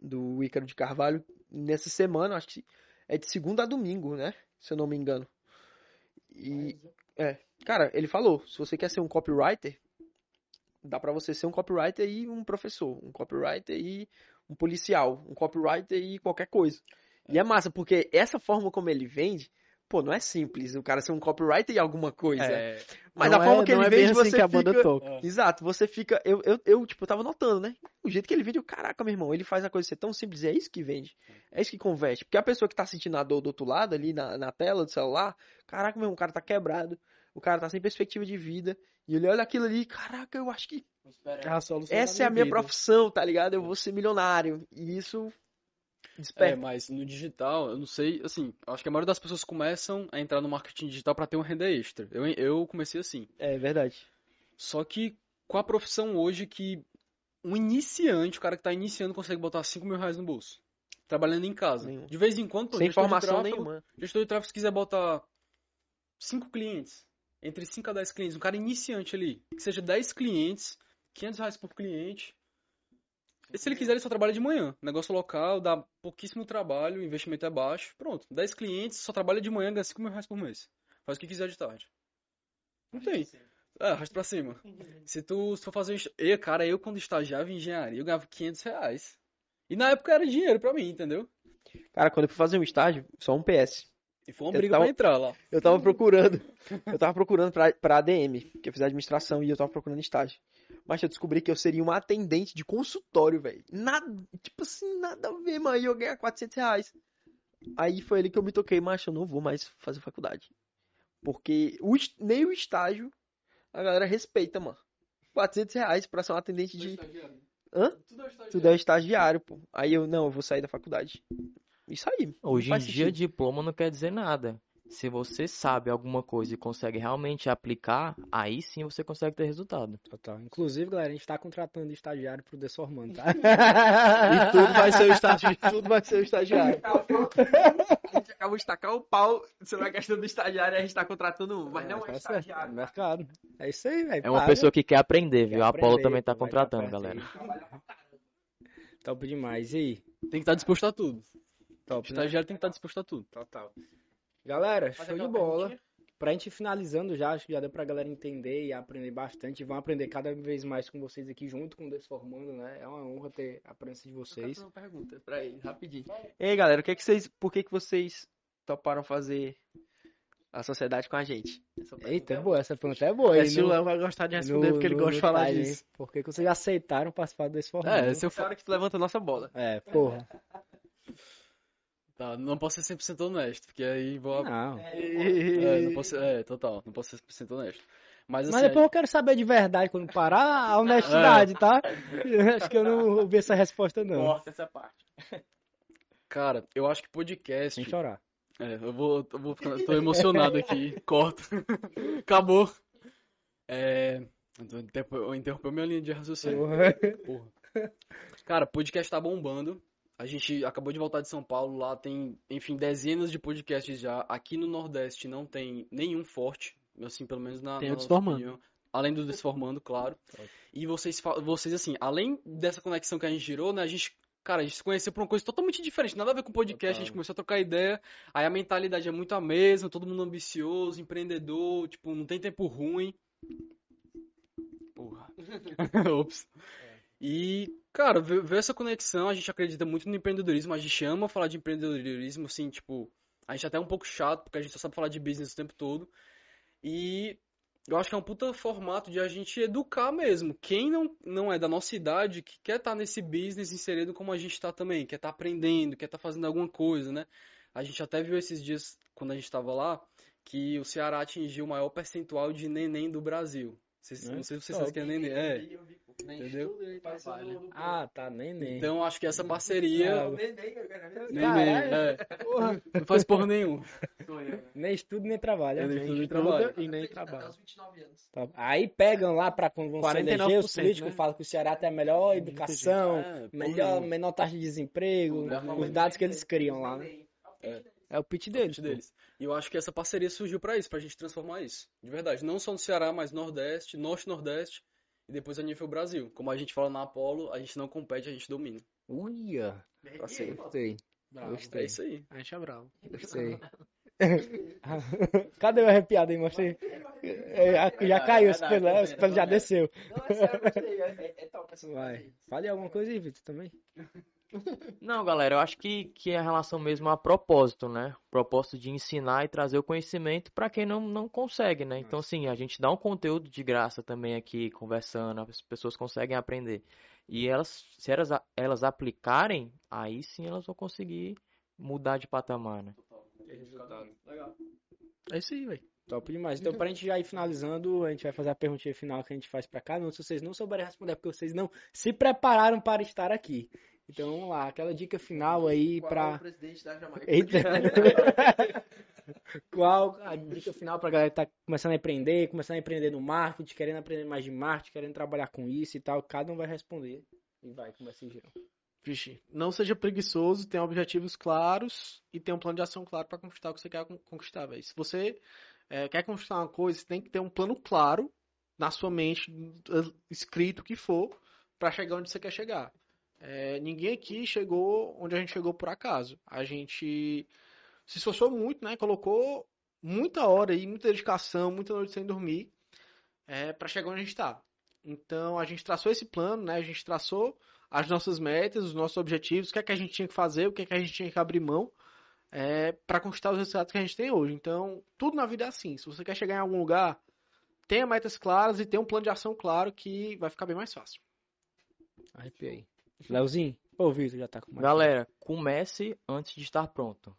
do Ícaro de Carvalho, nessa semana, acho que é de segunda a domingo, né? Se eu não me engano. E, é, cara, ele falou, se você quer ser um copywriter, dá pra você ser um copywriter e um professor, um copywriter e um policial, um copywriter e qualquer coisa. E é massa, porque essa forma como ele vende, pô, não é simples o cara ser um copywriter e alguma coisa. É, Mas a forma é, que ele é vende, assim você que a banda fica... toca. Exato, você fica. Eu, eu, eu, tipo, eu tava notando, né? O jeito que ele vende, eu, caraca, meu irmão, ele faz a coisa ser tão simples, e é isso que vende. É isso que converte. Porque a pessoa que tá sentindo a dor do outro lado, ali na, na tela do celular, caraca, meu irmão, o cara tá quebrado, o cara tá sem perspectiva de vida, e ele olha aquilo ali, caraca, eu acho que essa é a minha vida. profissão, tá ligado? Eu vou ser milionário. E isso É, desperta. mas no digital, eu não sei, assim, acho que a maioria das pessoas começam a entrar no marketing digital pra ter uma renda extra. Eu, eu comecei assim. É, verdade. Só que com a profissão hoje que um iniciante, o cara que tá iniciando, consegue botar 5 mil reais no bolso. Trabalhando em casa. Nenhum. De vez em quando, Sem informação tráfego- nenhuma. Gestor de tráfego, se quiser botar 5 clientes, entre 5 a 10 clientes, um cara iniciante ali, que seja 10 clientes, 500 reais por cliente. E se ele quiser, ele só trabalha de manhã. Negócio local, dá pouquíssimo trabalho, o investimento é baixo. Pronto, 10 clientes, só trabalha de manhã, ganha 5 mil reais por mês. Faz o que quiser de tarde. Não tem. É, arrasta pra cima. Se tu se for fazer. um est- E, cara, eu quando estagiava em engenharia, eu ganhava 500 reais. E na época era dinheiro pra mim, entendeu? Cara, quando eu fui fazer um estágio, só um PS. E foi uma Eu briga tava- pra entrar lá. Eu tava procurando. Eu tava procurando pra, pra ADM, que eu fiz administração e eu tava procurando estágio. Mas eu descobri que eu seria uma atendente de consultório, velho. Nada, tipo assim, nada a ver, mano. E eu ganhar 400 reais. Aí foi ali que eu me toquei, mas eu não vou mais fazer faculdade. Porque o, nem o estágio a galera respeita, mano. 400 reais pra ser um atendente de. Hã? Tudo é estagiário, pô. Aí eu, não, eu vou sair da faculdade. Isso aí. Hoje em dia, sentido. diploma não quer dizer nada. Se você sabe alguma coisa e consegue realmente aplicar, aí sim você consegue ter resultado. Total. Inclusive, galera, a gente tá contratando estagiário pro Desformando, tá? [LAUGHS] E tudo vai ser o estagiário. tudo vai ser o estagiário. A gente acabou de tacar o pau sobre a questão do estagiário e a gente tá contratando um, mas não é tá estagiário. Mercado. É isso aí, velho. É uma pessoa que quer aprender, Quer viu? A Apollo aprender, também tá vai contratando, galera. Top demais. E aí? Tem que estar disposto a tudo. O Top, né? estagiário tem que estar disposto a tudo. Total. Galera, show de bola. Pra gente ir finalizando já, acho que já deu pra galera entender e aprender bastante. Vão aprender cada vez mais com vocês aqui, junto com o Desformando, né? É uma honra ter a presença de vocês. uma pergunta pra ele, rapidinho. Ei, galera, o que é que vocês, por que que vocês toparam fazer a sociedade com a gente? Eita, é boa, essa pergunta é boa. É, hein? se o No- Léo vai gostar de responder, no- porque ele no- gosta de falar time, disso. Por que que vocês aceitaram participar do Desformando? É, se eu Essa for. hora que tu levanta a nossa bola. É, porra. Tá, não posso ser 100% honesto, porque aí vou. Não. É, não [LAUGHS] posso ser... é, total, não posso ser 100% honesto. Mas assim, Mas depois eu quero saber de verdade quando parar a [LAUGHS] honestidade, tá? Acho que eu não ouvi essa resposta, não. Corta essa parte. cara, eu acho que podcast. Sem chorar. É, eu vou, eu vou ficar, tô emocionado aqui. Corta. [LAUGHS] Acabou. É, eu interrompeu minha linha de raciocínio. Porra. Porra. Cara, podcast tá bombando. A gente acabou de voltar de São Paulo, lá tem, enfim, dezenas de podcasts já. Aqui no Nordeste não tem nenhum forte, assim, pelo menos na, Tem na o nossa Desformando. opinião. além do Desformando, claro. E vocês, vocês, assim, além dessa conexão que a gente girou, né, a gente, cara, a gente se conheceu por uma coisa totalmente diferente, nada a ver com podcast, a gente Total. começou a trocar ideia, aí a mentalidade é muito a mesma, todo mundo ambicioso, empreendedor, tipo, não tem tempo ruim. Porra. [LAUGHS] [LAUGHS] Ops. E, cara, ver, essa conexão, a gente acredita muito no empreendedorismo, a gente ama falar de empreendedorismo, assim, tipo, a gente até é um pouco chato, porque a gente só sabe falar de business o tempo todo. E eu acho que é um puta formato de a gente educar mesmo. Quem não, não é da nossa idade, que quer estar nesse business inserido como a gente está também, quer estar aprendendo, quer estar fazendo alguma coisa, né? A gente até viu esses dias, quando a gente estava lá, que o Ceará atingiu o maior percentual de neném do Brasil. Vocês- É? não sei se vocês sabem o que é neném. É, Entendeu? Ah, tá, nem nem. então acho que essa parceria. Ah, Neném, Caralho. é. Não faz porra nenhum. Nem estudo nem trabalho. É, né? nem estudo nem trabalho. E nem trabalho. Tá. Aí pegam lá pra quando vão se eleger, os 49%, políticos né? falam que o Ceará tem a melhor educação, É, porra melhor, menor taxa de desemprego, Porra os dados que eles criam lá, né? É o pitch deles. parte deles. E eu acho que essa parceria surgiu pra isso, pra gente transformar isso. De verdade. Não só no Ceará, mas Nordeste, Norte Nordeste e depois a nível Brasil. Como a gente fala na Apollo, a gente não compete, a gente domina. Uia, Assim, gostei, Bravo. é gostei, isso aí. A gente é bravo. gostei. [LAUGHS] Cadê o arrepiado aí? Mostra aí. É, Já caiu, os pelos, os pelos já desceu. Vai. Fale alguma coisa aí, Vitor, também. Não, galera, eu acho que, que é a relação mesmo a propósito, né? Propósito de ensinar e trazer o conhecimento para quem não, não consegue, né? Então, assim, a gente dá um conteúdo de graça também aqui, conversando, as pessoas conseguem aprender. E elas, se elas, elas aplicarem, aí sim elas vão conseguir mudar de patamar, né? É isso aí, velho. Top demais. Então, pra gente já ir finalizando, a gente vai fazer a perguntinha final que a gente faz pra cada um. Se vocês não souberem responder, é porque vocês não se prepararam para estar aqui. Então, vamos lá. Aquela dica final aí pra... presidente da Jamaica? Eita. [LAUGHS] Qual a dica final pra galera que tá começando a empreender, começando a empreender no marketing, querendo aprender mais de marketing, querendo trabalhar com isso e tal? Cada um vai responder. E vai, começa em geral. Vixe, não seja preguiçoso, tenha objetivos claros e tenha um plano de ação claro para conquistar o que você quer con- conquistar, velho. Se você eh, quer conquistar uma coisa, você tem que ter um plano claro na sua mente, escrito o que for, para chegar onde você quer chegar. Eh, ninguém aqui chegou onde a gente chegou por acaso. A gente se esforçou muito, né? Colocou muita hora aí, muita dedicação, muita noite sem dormir, para chegar onde a gente está. Então a gente traçou esse plano, né? A gente traçou as nossas metas, os nossos objetivos, o que é que a gente tinha que fazer, o que é que a gente tinha que abrir mão para conquistar os resultados que a gente tem hoje. Então, tudo na vida é assim. Se você quer chegar em algum lugar, tenha metas claras e tenha um plano de ação claro que vai ficar bem mais fácil. Arrepiei. Leozinho? Ô, Vitor, já tá com mais. Galera, comece antes de estar pronto.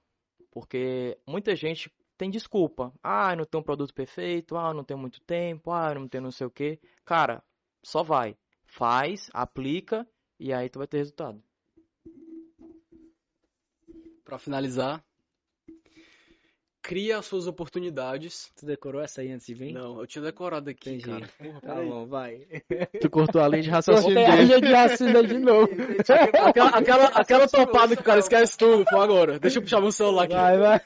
Porque muita gente tem desculpa. Ah, eu não tenho um produto perfeito. Ah, eu não tenho muito tempo. Ah, eu não tenho não sei o quê. Cara, só vai. Faz, aplica e aí tu vai ter resultado. Pra finalizar, cria as suas oportunidades. Tu decorou essa aí antes de vir? Não, eu tinha decorado aqui, Entendi. cara. Porra, Tá bom, vai. Tu cortou a linha de raciocínio Cortei a linha de raciocínio de [LAUGHS] novo. Aquela, aquela, aquela topada que o cara esquece tudo, foi agora. Deixa eu puxar meu celular aqui. Vai, vai.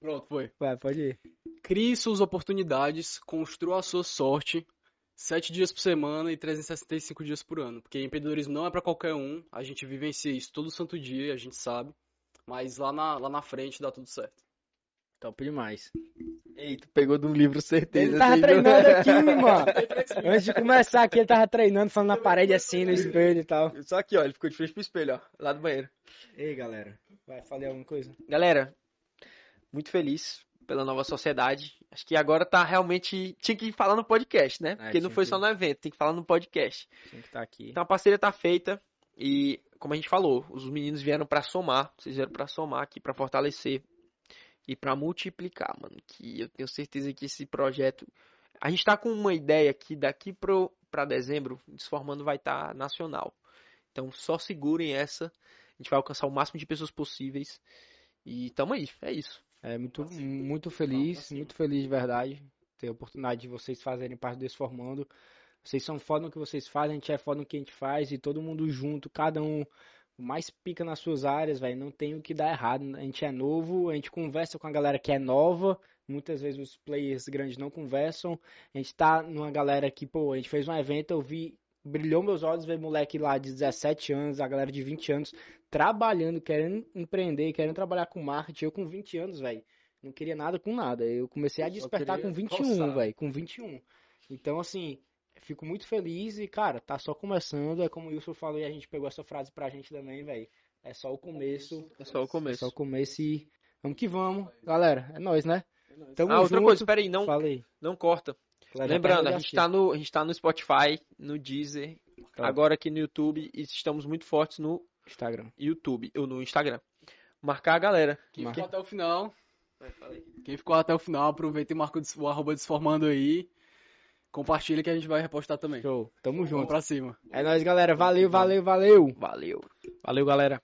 Pronto, foi. Vai, pode ir. Crie suas oportunidades, construa a sua sorte, sete dias por semana e 365 dias por ano. Porque empreendedorismo não é pra qualquer um, a gente vivencia isso todo santo dia, a gente sabe. Mas lá na, lá na frente dá tudo certo. Top demais. Ei, tu pegou de um livro certeza. Ele tava assim, treinando aqui, mano. [LAUGHS] Antes de começar aqui, ele tava treinando, falando na parede assim, no espelho e tal. Só aqui, ó, ele ficou de frente pro espelho, ó, lá do banheiro. Ei, galera. Vai, falei alguma coisa? Galera, muito feliz pela nova sociedade. Acho que agora tá realmente. Tinha que falar no podcast, né? Porque não foi que. só no evento, tem que falar no podcast. Tinha que estar aqui. Então a parceria tá feita e, como a gente falou, os meninos vieram pra somar, vocês vieram pra somar aqui, pra fortalecer e pra multiplicar, mano. Que eu tenho certeza que esse projeto. A gente tá com uma ideia que daqui pro, pra dezembro, o Desformando vai estar nacional. Então só segurem essa. A gente vai alcançar o máximo de pessoas possíveis. E tamo aí, é isso. É muito, muito feliz, muito feliz de verdade ter a oportunidade de vocês fazerem parte desse formando. Vocês são foda no que vocês fazem, a gente é foda no que a gente faz e todo mundo junto, cada um mais pica nas suas áreas, velho. Não tem o que dar errado. A gente é novo, a gente conversa com a galera que é nova, Muitas vezes os players grandes não conversam. A gente tá numa galera que, pô, a gente fez um evento, eu vi, brilhou meus olhos ver moleque lá de 17 anos, a galera de 20 anos, trabalhando, querendo empreender, querendo trabalhar com marketing. Eu com 20 anos, velho, não queria nada com nada. Eu comecei a despertar com 21, coçar. velho, com 21. Então, assim, fico muito feliz e, cara, tá só começando. É como o Wilson falou e a gente pegou essa frase pra gente também, velho. É só o começo. É só o É começo. só o começo e vamos que vamos. Galera, é nóis, né? Tamo Ah, outra junto. coisa, peraí, não, Falei. não corta. Já Lembrando, a gente, tá no, a gente tá no Spotify, no Deezer, Tá. agora aqui no YouTube e estamos muito fortes no Instagram. YouTube, ou no Instagram. Marcar a galera. Quem Marca. ficou até o final, quem ficou até o final, aproveita e marca o o arroba desformando aí. Compartilha que a gente vai repostar também. Show. Tamo Vamos junto. pra cima. É nóis, galera. Valeu, valeu, valeu. Valeu. Valeu, galera.